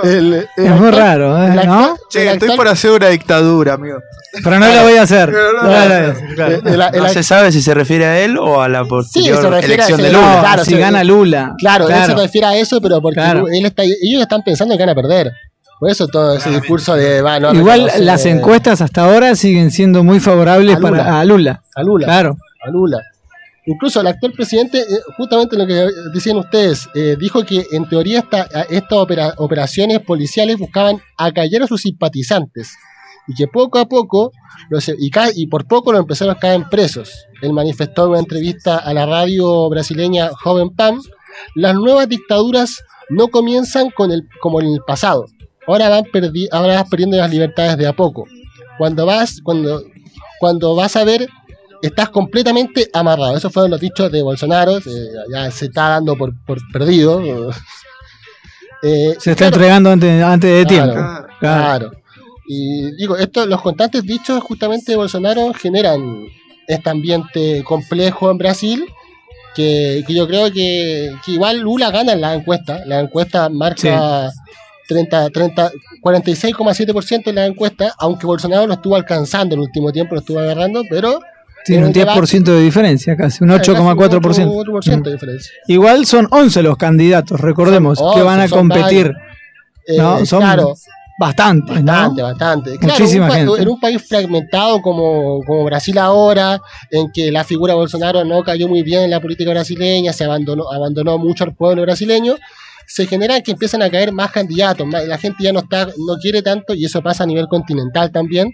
El- el Es muy raro, ¿eh? ¿no? Che, estoy actual- por hacer una dictadura, amigo. Pero no la voy a hacer. Pero no No la voy a hacer, claro. el- el- el- No se sabe si se refiere a él o a la posterior a elección de Lula. Claro, si sí, gana Lula. Claro, él se claro. refiere a eso, pero porque Claro. él está, ellos están pensando en que van a perder. Por eso todo ese discurso de va, Igual reconoce las encuestas hasta ahora siguen siendo muy favorables A Lula. para a Lula. a Lula, Claro. a Lula. Incluso el actual presidente, eh, justamente lo que decían ustedes, eh, dijo que en teoría esta- estas opera- operaciones policiales buscaban acallar a sus simpatizantes y que poco a poco, los- y, ca- y por poco los empresarios caen presos. Él manifestó en una entrevista a la radio brasileña Joven Pan, las nuevas dictaduras no comienzan con el, como en el pasado, ahora, van perdi- ahora vas perdiendo las libertades de a poco. Cuando vas, cuando, cuando vas a ver estás completamente amarrado. Esos fueron los dichos de Bolsonaro. eh, ya se está dando por, por perdido. Eh, Se está claro, entregando antes, antes de tiempo. Claro. Claro. Claro. Y digo, esto, los constantes dichos justamente de Bolsonaro generan este ambiente complejo en Brasil. Que, que yo creo que, que igual Lula gana en la encuesta. La encuesta marca 30, 30, 46,7% en la encuesta, aunque Bolsonaro lo estuvo alcanzando en el último tiempo, lo estuvo agarrando, pero Tiene un En el 10% de diferencia, casi, un Ah, casi 8,4%. un 8% de diferencia. Igual son 11 los candidatos, recordemos, Son que 11, van a competir. Eh, No, son claro, Bastantes, ¿no? bastante, bastante. Claro, Muchísima un gente. en un país fragmentado como, como Brasil ahora, en que la figura de Bolsonaro no cayó muy bien en la política brasileña, se abandonó, abandonó mucho al pueblo brasileño, se genera que empiezan a caer más candidatos, la gente ya no está, no quiere tanto, y eso pasa a nivel continental también,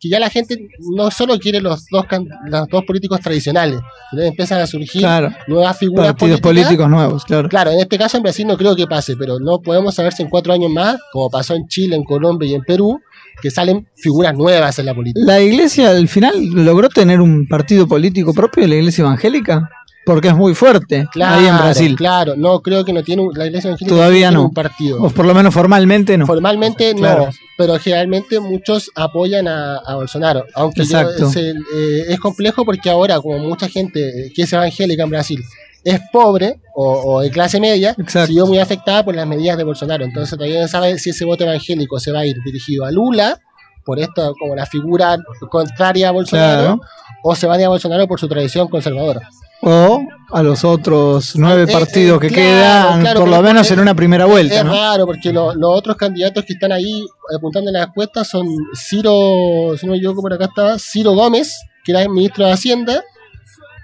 que ya la gente no solo quiere los dos, can- los dos políticos tradicionales, sino que empiezan a surgir Claro, nuevas figuras partidos políticos nuevos, claro. Claro, en este caso en Brasil no creo que pase, pero no podemos saber si en cuatro años más, como pasó en Chile, en Colombia y en Perú, que salen figuras nuevas en la política. La iglesia al final logró tener un partido político propio, la iglesia evangélica, porque es muy fuerte Claro, ahí en Brasil. Claro, no creo que no tiene la iglesia evangélica Todavía tiene un partido. O por lo menos formalmente no. Formalmente Claro. no, pero generalmente muchos apoyan a, a Bolsonaro. Aunque yo- es, el- eh, es complejo porque ahora, como mucha gente que es evangélica en Brasil es pobre o, o de clase media, Exacto. vio muy afectada por las medidas de Bolsonaro. Entonces todavía no sabe si ese voto evangélico se va a ir dirigido a Lula, por esto como la figura contraria a Bolsonaro, Claro. o se va a ir a Bolsonaro por su tradición conservadora. O a los otros nueve Eh, partidos eh, que claro, quedan, claro, por lo menos en una primera vuelta, Es ¿no? raro porque lo- los otros candidatos que están ahí apuntando en las encuestas son Ciro, si no me equivoco por acá estaba, Ciro Gómez, que era el ministro de Hacienda,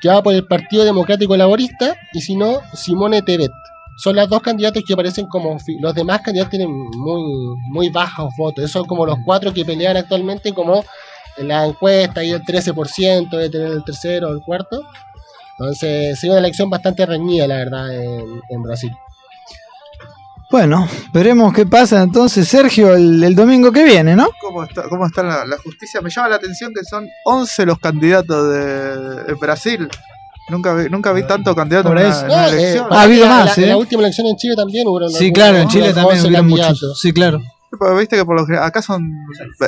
que va por el Partido Democrático Laborista, y si no, Simone Tebet. Son los dos candidatos que aparecen como... Los demás candidatos tienen muy, muy bajos votos. Esos son como los cuatro que pelean actualmente como en la encuesta, ahí el 13% de tener el tercero o el cuarto. Entonces, sería una elección bastante reñida, la verdad, en, en Brasil. Bueno, veremos qué pasa entonces, Sergio, el, el domingo que viene, ¿no? ¿Cómo está, cómo está la, la justicia? Me llama la atención que son 11 los candidatos de, de Brasil. Nunca vi, nunca vi tanto candidato en Por una, eso. en una No, eh, elección. Ha habido la- más, la, ¿eh? la última elección en Chile también hubo. Sí, claro, en Chile también hubieron muchos. Sí, claro. Pero Viste que por lo general, acá son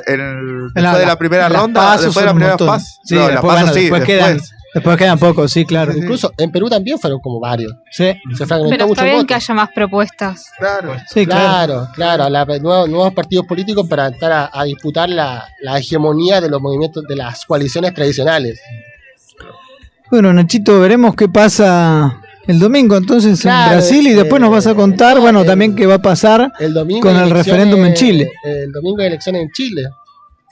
en el- después la- de la primera ronda, después de la primera fase. Sí, no, la después, paso bueno, sí, después después. Después quedan pocos, sí, claro. Incluso en Perú también fueron como varios. Sí, Se fragmentó Pero mucho está el bien voto. que haya más propuestas. Claro. sí, claro. Claro, claro, la- nuevos, nuevos partidos políticos para entrar a, a disputar la, la hegemonía de los movimientos de las coaliciones tradicionales. Bueno, Nachito, veremos qué pasa el domingo entonces Claro, en Brasil y eh, después nos vas a contar, no, bueno, el- también qué va a pasar El domingo con el referéndum en Chile. El domingo hay elecciones en Chile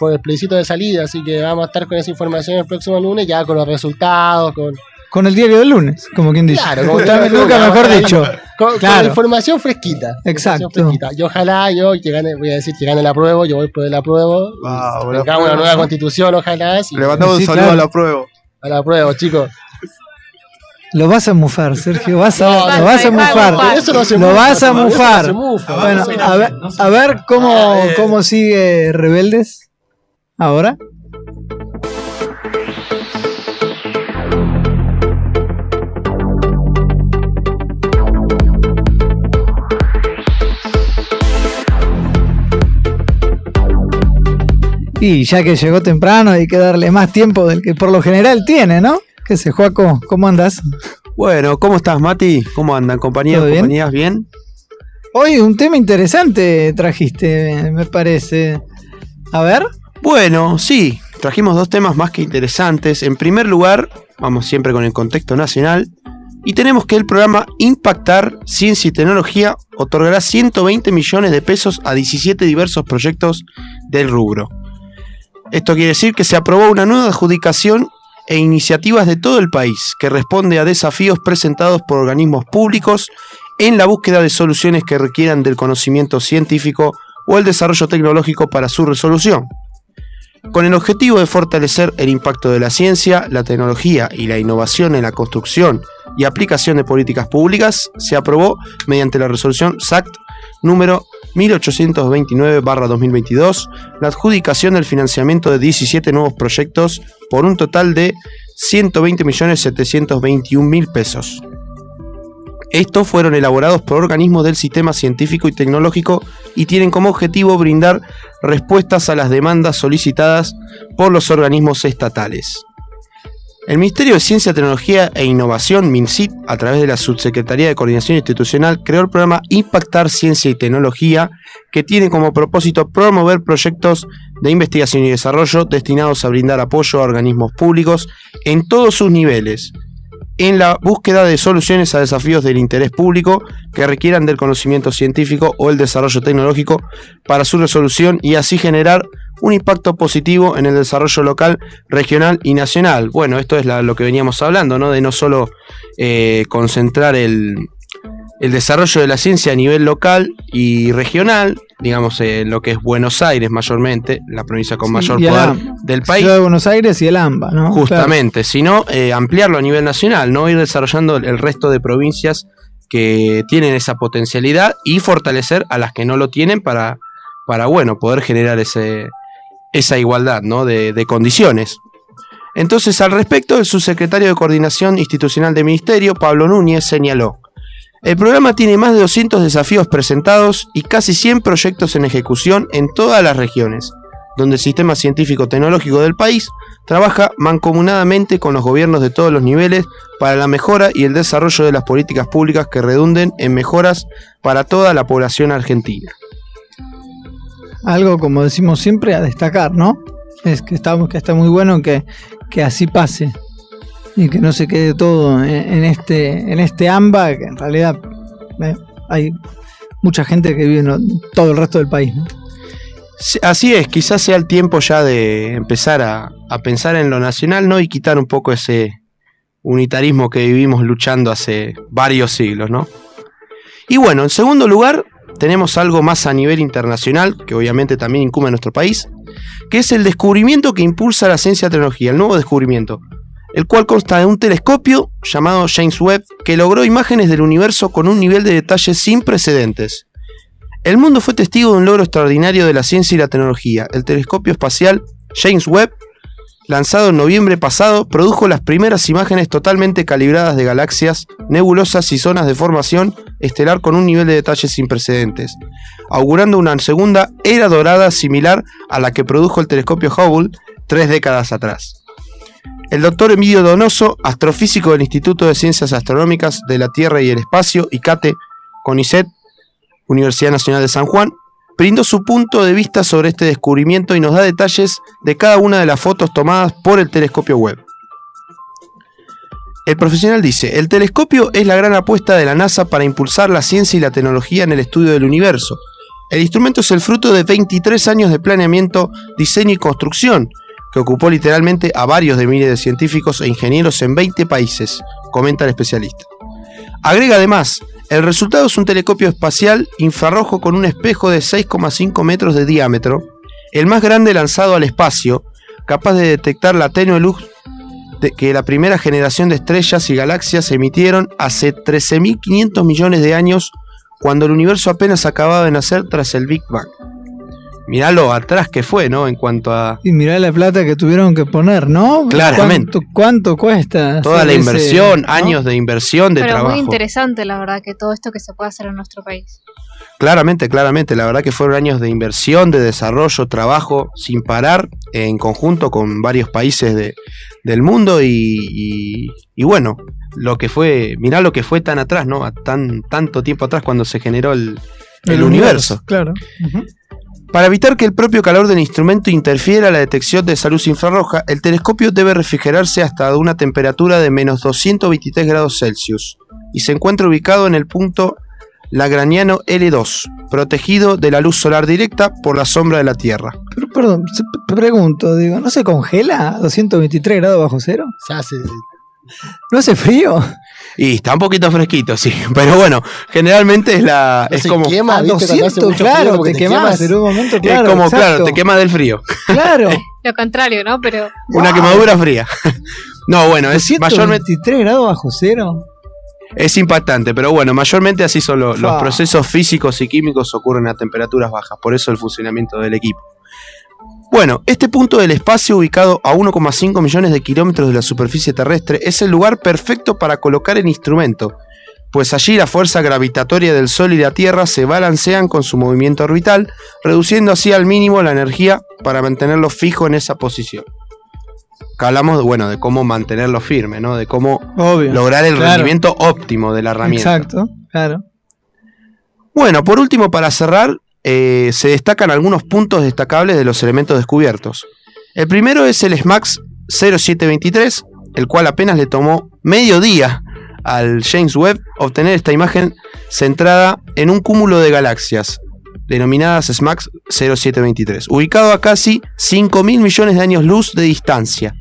por el plebiscito de salida, así que vamos a estar con esa información el próximo lunes, ya con los resultados, con, Con el diario del lunes, como quien dice. Claro, como nunca mejor dicho. con- con Claro. información fresquita. Exacto. Información fresquita. Y ojalá yo que gane, voy a decir que gane la prueba, yo voy por el apruebo. Wow, una prueba. nueva constitución, ojalá. sí. Le mandamos Sí, un saludo claro. a la prueba. A la prueba, chicos. Lo vas a mufar, Sergio, vas a, No, lo vas a mufar. eso no se Lo mufa, vas a no mufar. se mufa. Bueno, a ver, a ver cómo, cómo sigue Rebeldes ahora. Y ya que llegó temprano hay que darle más tiempo del que por lo general tiene, ¿no? ¿Qué sé, Juaco? ¿Cómo andas? Bueno, ¿cómo estás, Mati? ¿Cómo andan, compañeros? ¿Todo bien? ¿Compañías bien? Hoy un tema interesante trajiste, me parece. A ver. Bueno, sí, trajimos dos temas más que interesantes. En primer lugar, vamos siempre con el contexto nacional, y tenemos que el programa Impactar Ciencia y Tecnología otorgará 120 millones de pesos a 17 diversos proyectos del rubro. Esto quiere decir que se aprobó una nueva adjudicación e iniciativas de todo el país que responde a desafíos presentados por organismos públicos en la búsqueda de soluciones que requieran del conocimiento científico o el desarrollo tecnológico para su resolución. Con el objetivo de fortalecer el impacto de la ciencia, la tecnología y la innovación en la construcción y aplicación de políticas públicas, se aprobó mediante la resolución SACT número 1829-2022 la adjudicación del financiamiento de 17 nuevos proyectos por un total de 120.721.000 pesos. Estos fueron elaborados por organismos del sistema científico y tecnológico y tienen como objetivo brindar respuestas a las demandas solicitadas por los organismos estatales. El Ministerio de Ciencia, Tecnología e Innovación, MINCIT, a través de la Subsecretaría de Coordinación Institucional, creó el programa Impactar Ciencia y Tecnología, que tiene como propósito promover proyectos de investigación y desarrollo destinados a brindar apoyo a organismos públicos en todos sus niveles, en la búsqueda de soluciones a desafíos del interés público que requieran del conocimiento científico o el desarrollo tecnológico para su resolución y así generar un impacto positivo en el desarrollo local, regional y nacional. Bueno, esto es lo que veníamos hablando, ¿no? De no solo eh, concentrar el, el desarrollo de la ciencia a nivel local y regional, digamos, eh, lo que es Buenos Aires mayormente, la provincia con Sí, mayor poder del país. Ciudad de Buenos Aires y el AMBA, ¿no? Justamente, sino eh, ampliarlo a nivel nacional, no ir desarrollando el resto de provincias que tienen esa potencialidad y fortalecer a las que no lo tienen para, para bueno, poder generar ese, esa igualdad ¿no? de, de condiciones. Entonces, al respecto, el subsecretario de Coordinación Institucional del Ministerio, Pablo Núñez, señaló, el programa tiene más de 200 desafíos presentados y casi 100 proyectos en ejecución en todas las regiones, donde el sistema científico-tecnológico del país trabaja mancomunadamente con los gobiernos de todos los niveles para la mejora y el desarrollo de las políticas públicas que redunden en mejoras para toda la población argentina. Algo, como decimos siempre, a destacar, ¿no? Es que está, que está muy bueno que, que así pase y que no se quede todo en, este en este AMBA, que en realidad eh, hay mucha gente que vive en todo el resto del país, ¿no? Sí, Así es, quizás sea el tiempo ya de empezar a, a pensar en lo nacional, ¿no? Y quitar un poco ese unitarismo que vivimos luchando hace varios siglos, ¿no? Y bueno, en segundo lugar, tenemos algo más a nivel internacional, que obviamente también incumbe a nuestro país, que es el descubrimiento que impulsa la ciencia y tecnología, el nuevo descubrimiento, el cual consta de un telescopio llamado James Webb, que logró imágenes del universo con un nivel de detalle sin precedentes. El mundo fue testigo de un logro extraordinario de la ciencia y la tecnología. El telescopio espacial James Webb lanzado en noviembre pasado, produjo las primeras imágenes totalmente calibradas de galaxias, nebulosas y zonas de formación estelar con un nivel de detalle sin precedentes, augurando una segunda era dorada similar a la que produjo el telescopio Hubble tres décadas atrás. El doctor Emilio Donoso, astrofísico del Instituto de Ciencias Astronómicas de la Tierra y el Espacio, ICATE, CONICET, Universidad Nacional de San Juan, brindó su punto de vista sobre este descubrimiento y nos da detalles de cada una de las fotos tomadas por el telescopio web. El profesional dice, el telescopio es la gran apuesta de la NASA para impulsar la ciencia y la tecnología en el estudio del universo. El instrumento es el fruto de 23 años de planeamiento, diseño y construcción, que ocupó literalmente a varios de miles de científicos e ingenieros en 20 países, comenta el especialista. Agrega además, el resultado es un telescopio espacial infrarrojo con un espejo de 6,5 metros de diámetro, el más grande lanzado al espacio, capaz de detectar la tenue luz que la primera generación de estrellas y galaxias emitieron hace 13.500 millones de años, cuando el universo apenas acababa de nacer tras el Big Bang. Mirá lo atrás que fue, ¿no? En cuanto a Y mirá la plata que tuvieron que poner, ¿no? Claramente. ¿Cuánto, cuánto cuesta? toda la ese, inversión, ¿no? años de inversión, de Pero trabajo. muy interesante, la verdad, que todo esto que se puede hacer en nuestro país. Claramente, claramente. La verdad que fueron años de inversión, de desarrollo, trabajo sin parar, en conjunto con varios países de- del mundo y, y- y bueno, lo que fue, mirá lo que fue tan atrás, ¿no? A tan, tanto tiempo atrás cuando se generó el, el universo. Claro. Para evitar que el propio calor del instrumento interfiera en la detección de esa luz infrarroja, el telescopio debe refrigerarse hasta una temperatura de menos 223 grados Celsius y se encuentra ubicado en el punto Lagrangiano L2, protegido de la luz solar directa por la sombra de la Tierra. Pero, perdón, pregunto, digo, ¿no se congela a 223 grados bajo cero? Se hace. ¿No hace frío? Y está un poquito fresquito, sí, pero bueno, generalmente es la No es como quema, A ¿viste? Cuando hace 200, mucho frío, claro, porque te, quemas en un momento, claro. es como claro, te quema del frío, Claro. Lo contrario, ¿no? Pero una quemadura fría. No, bueno, es mayormente 223 grados bajo cero. Es impactante, pero bueno, mayormente así son lo- los procesos físicos y químicos ocurren a temperaturas bajas, por eso el funcionamiento del equipo. Bueno, este punto del espacio, ubicado a 1,5 millones de kilómetros de la superficie terrestre, es el lugar perfecto para colocar el instrumento, pues allí la fuerza gravitatoria del Sol y la Tierra se balancean con su movimiento orbital, reduciendo así al mínimo la energía para mantenerlo fijo en esa posición. Acá hablamos, bueno, de cómo mantenerlo firme, ¿no? De cómo Obvio. lograr el Claro. rendimiento óptimo de la herramienta. Exacto, claro. Bueno, por último, para cerrar, eh, se destacan algunos puntos destacables de los elementos descubiertos. El primero es el SMAX 0723, el cual apenas le tomó medio día al James Webb obtener esta imagen centrada en un cúmulo de galaxias, denominadas SMAX 0723, ubicado a casi 5.000 millones de años luz de distancia.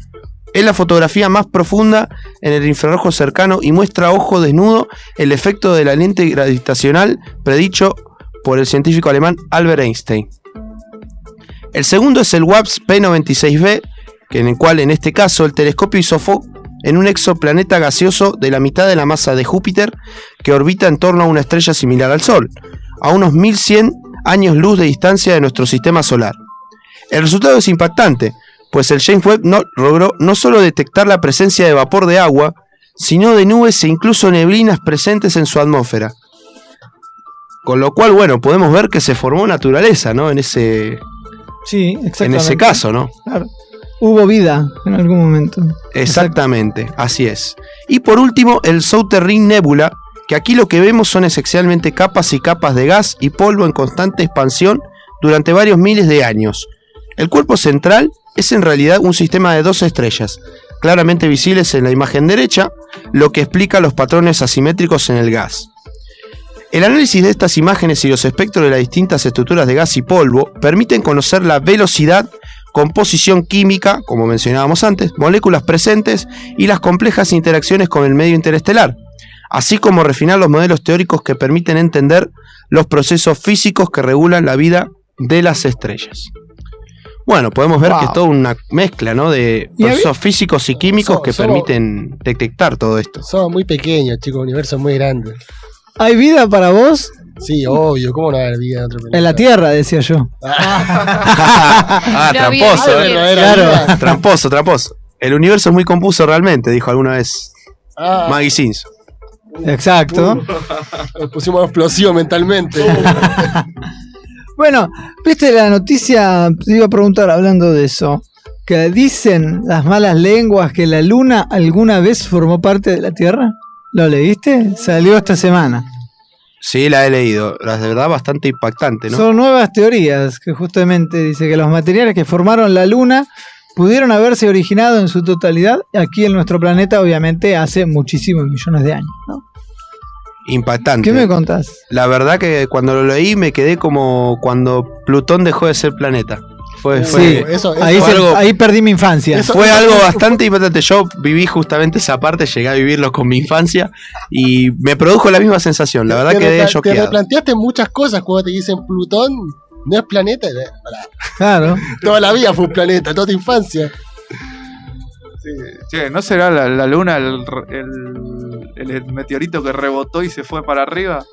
Es la fotografía más profunda en el infrarrojo cercano y muestra a ojo desnudo el efecto de la lente gravitacional predicho por el científico alemán Albert Einstein. El segundo es el WAPS P96b, que en el cual en este caso el telescopio hizo foco en un exoplaneta gaseoso de la mitad de la masa de Júpiter que orbita en torno a una estrella similar al Sol, a unos 1100 años luz de distancia de nuestro sistema solar. El resultado es impactante, pues el James Webb no, logró no solo detectar la presencia de vapor de agua, sino de nubes e incluso neblinas presentes en su atmósfera. Con lo cual, bueno, podemos ver que se formó naturaleza, ¿no? En ese, Sí, exactamente. en ese caso, ¿no? Claro. Hubo vida en algún momento. Exactamente, así es. Y por último, el Southern Ring Nebula, que aquí lo que vemos son esencialmente capas y capas de gas y polvo en constante expansión durante varios miles de años. El cuerpo central es en realidad un sistema de dos estrellas, claramente visibles en la imagen derecha, lo que explica los patrones asimétricos en el gas. El análisis de estas imágenes y los espectros de las distintas estructuras de gas y polvo permiten conocer la velocidad, composición química, como mencionábamos antes, moléculas presentes y las complejas interacciones con el medio interestelar, así como refinar los modelos teóricos que permiten entender los procesos físicos que regulan la vida de las estrellas. Bueno, podemos ver Wow. que es toda una mezcla ¿no? de procesos físicos y químicos So- que permiten detectar todo esto. Somos muy pequeños, chicos, el universo es muy grande. ¿Hay vida para vos Sí, obvio, ¿cómo no va a haber vida en otro planeta? En la Tierra, decía yo. ah, había tramposo, eh. Claro. Tramposo, tramposo. El universo es muy confuso realmente, dijo alguna vez Ah, Maggie Simpson. Exacto. nos pusimos explosivo mentalmente. Bueno, ¿viste la noticia? Te iba a preguntar hablando de eso. Que dicen las malas lenguas que la luna alguna vez formó parte de la Tierra. ¿Lo leíste? Salió esta semana. Sí, la he leído. La de verdad bastante impactante, ¿no? Son nuevas teorías que justamente dice que los materiales que formaron la luna pudieron haberse originado en su totalidad aquí en nuestro planeta, obviamente, hace muchísimos millones de años. ¿no? Impactante. ¿Qué me contás? La verdad que cuando lo leí me quedé como cuando Plutón dejó de ser planeta. Fue, fue, Sí, eso, eso ahí, fue se- algo- ahí perdí mi infancia. Eso- fue algo bastante impactante. Yo viví justamente esa parte, llegué a vivirlo con mi infancia y me produjo la misma sensación. La verdad quedé repla- te replanteaste muchas cosas cuando te dicen Plutón no es planeta. eh. Claro. Toda la vida fue un planeta, toda tu infancia. Che, ¿no será la, la luna el, el- el meteorito que rebotó y se fue para arriba?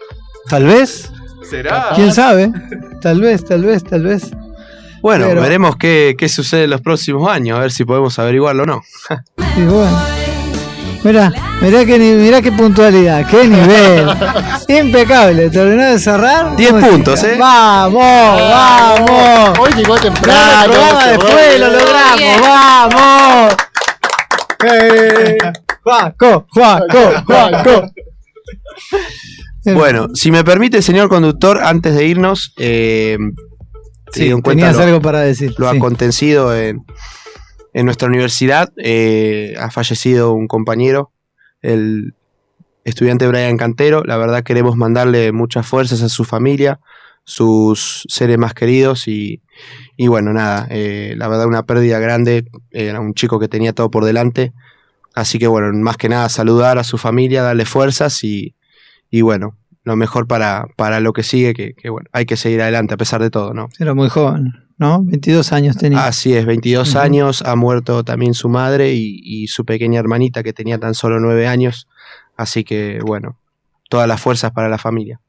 Tal vez. ¿Será? ¿Quién sabe? Tal vez, tal vez, tal vez. Bueno, Pero- veremos qué, qué sucede en los próximos años, a ver si podemos averiguarlo o no. Y bueno. Mirá, mirá qué, mirá qué puntualidad, qué nivel. Impecable, terminó de cerrar. 10 Música. puntos, ¿eh? Vamos, vamos. Hoy llegó temprano. el programa después lo logramos, vamos. Eh, Juaco, Juaco, Juaco. Bueno, si me permite, señor conductor, antes de irnos, eh, sí, teniendo en cuenta tenías lo- algo para decir. lo sí. acontecido en, en nuestra universidad. eh, ha fallecido un compañero, el estudiante Brian Cantero. La verdad queremos mandarle muchas fuerzas a su familia, sus seres más queridos y, y bueno, nada, eh, la verdad una pérdida grande. Era un chico que tenía todo por delante. Así que bueno, más que nada saludar a su familia, darle fuerzas y, y bueno, lo mejor para, para lo que sigue, que, que bueno, hay que seguir adelante a pesar de todo, ¿no? Era muy joven, ¿no? 22 años tenía. Así es, 22 Ujú. años, ha muerto también su madre y, y su pequeña hermanita que tenía tan solo 9 años. Así que bueno, todas las fuerzas para la familia.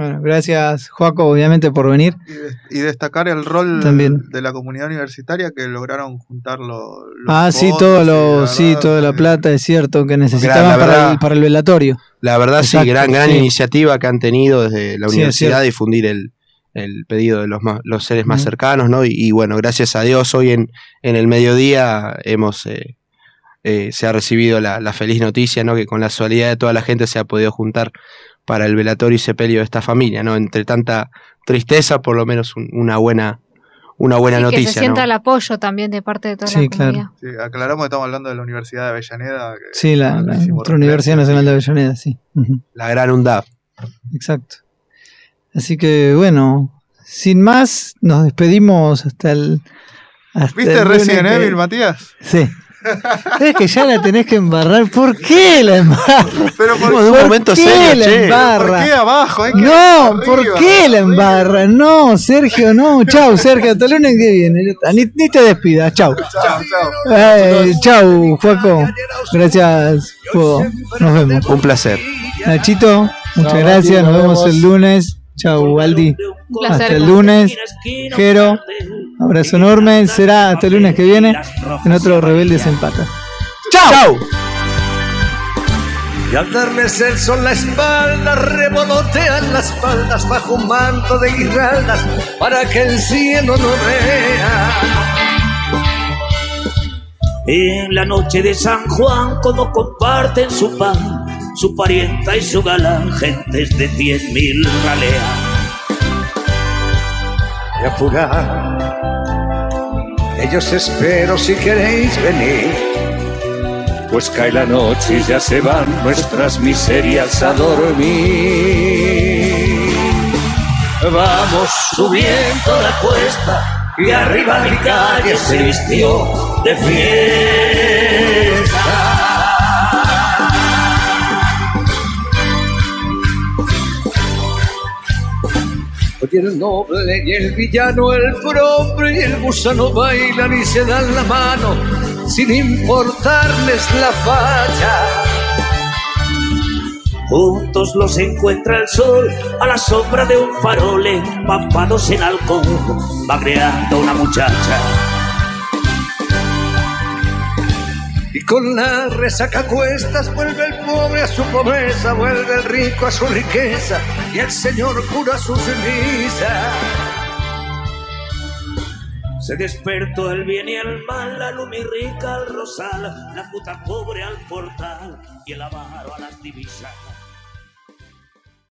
Bueno, gracias, Juaco, obviamente, por venir. Y, de- y destacar el rol También. de la comunidad universitaria que lograron juntar lo- los Ah, sí, todo lo, sí, toda la plata, es cierto, que necesitaban para, el, para el velatorio. La verdad Exacto, sí, gran, gran sí. iniciativa que han tenido desde la universidad difundir el, el pedido de los, más- los seres más cercanos, ¿no? Y, y bueno, gracias a Dios hoy en, en el mediodía hemos... eh, eh, se ha recibido la, la feliz noticia, ¿no? Que con la solidaridad de toda la gente se ha podido juntar para el velatorio y sepelio de esta familia, ¿no? Entre tanta tristeza, por lo menos un- una buena, una buena Y que noticia, se sienta ¿no? el apoyo también de parte de toda Sí, la claro. comunidad. Sí, aclaramos que estamos hablando de la Universidad de Avellaneda. que- Sí, la, referencia, Universidad Nacional de Avellaneda, sí. La gran UNDAP. Exacto. Así que, bueno, sin más, nos despedimos hasta el. hasta ¿Viste el lunes Resident que- Evil, Matías? Sí. Es que ya la tenés que embarrar. ¿Por qué la embarra? Pero por, de un ¿Por momento qué serio, la che. embarra? ¿por qué abajo? Hay que No, arriba, ¿por qué la arriba. embarra? No, Sergio, no. Chau, Sergio, hasta el lunes que viene. Ni, ni te despidas, chau. Chao, chao. Eh, chau, Juaco. Gracias, Fuego. Nos vemos. Un placer. Nachito, muchas Chau, gracias. Nos vemos el lunes. Chau, Aldi. Un Hasta placer. el lunes. Jero, abrazo enorme. Será hasta el lunes que viene en otro Rebeldes en Patas. ¡Chao! Y al darles el sol la espalda, revolotean las faldas bajo un manto de guirnaldas para que el cielo no vea. En la noche de San Juan, cuando comparten su pan, su parienta y su galán, gentes de diez mil raleas. Y apurar, yo os espero si queréis venir. Pues cae la noche y ya se van nuestras miserias a dormir. Vamos subiendo la cuesta y arriba mi calle se vistió de fiesta. El noble y el villano, el pobre y el gusano bailan y se dan la mano sin importarles la falla. Juntos los encuentra el sol a la sombra de un farol, empapados en alcohol, va creando una muchacha. Y con la resaca cuestas vuelve el pobre a su pobreza, vuelve el rico a su riqueza y el señor cura su ceniza. Se despertó el bien y el mal, la lumi rica al rosal, la puta pobre al portal y el avaro a las divisas.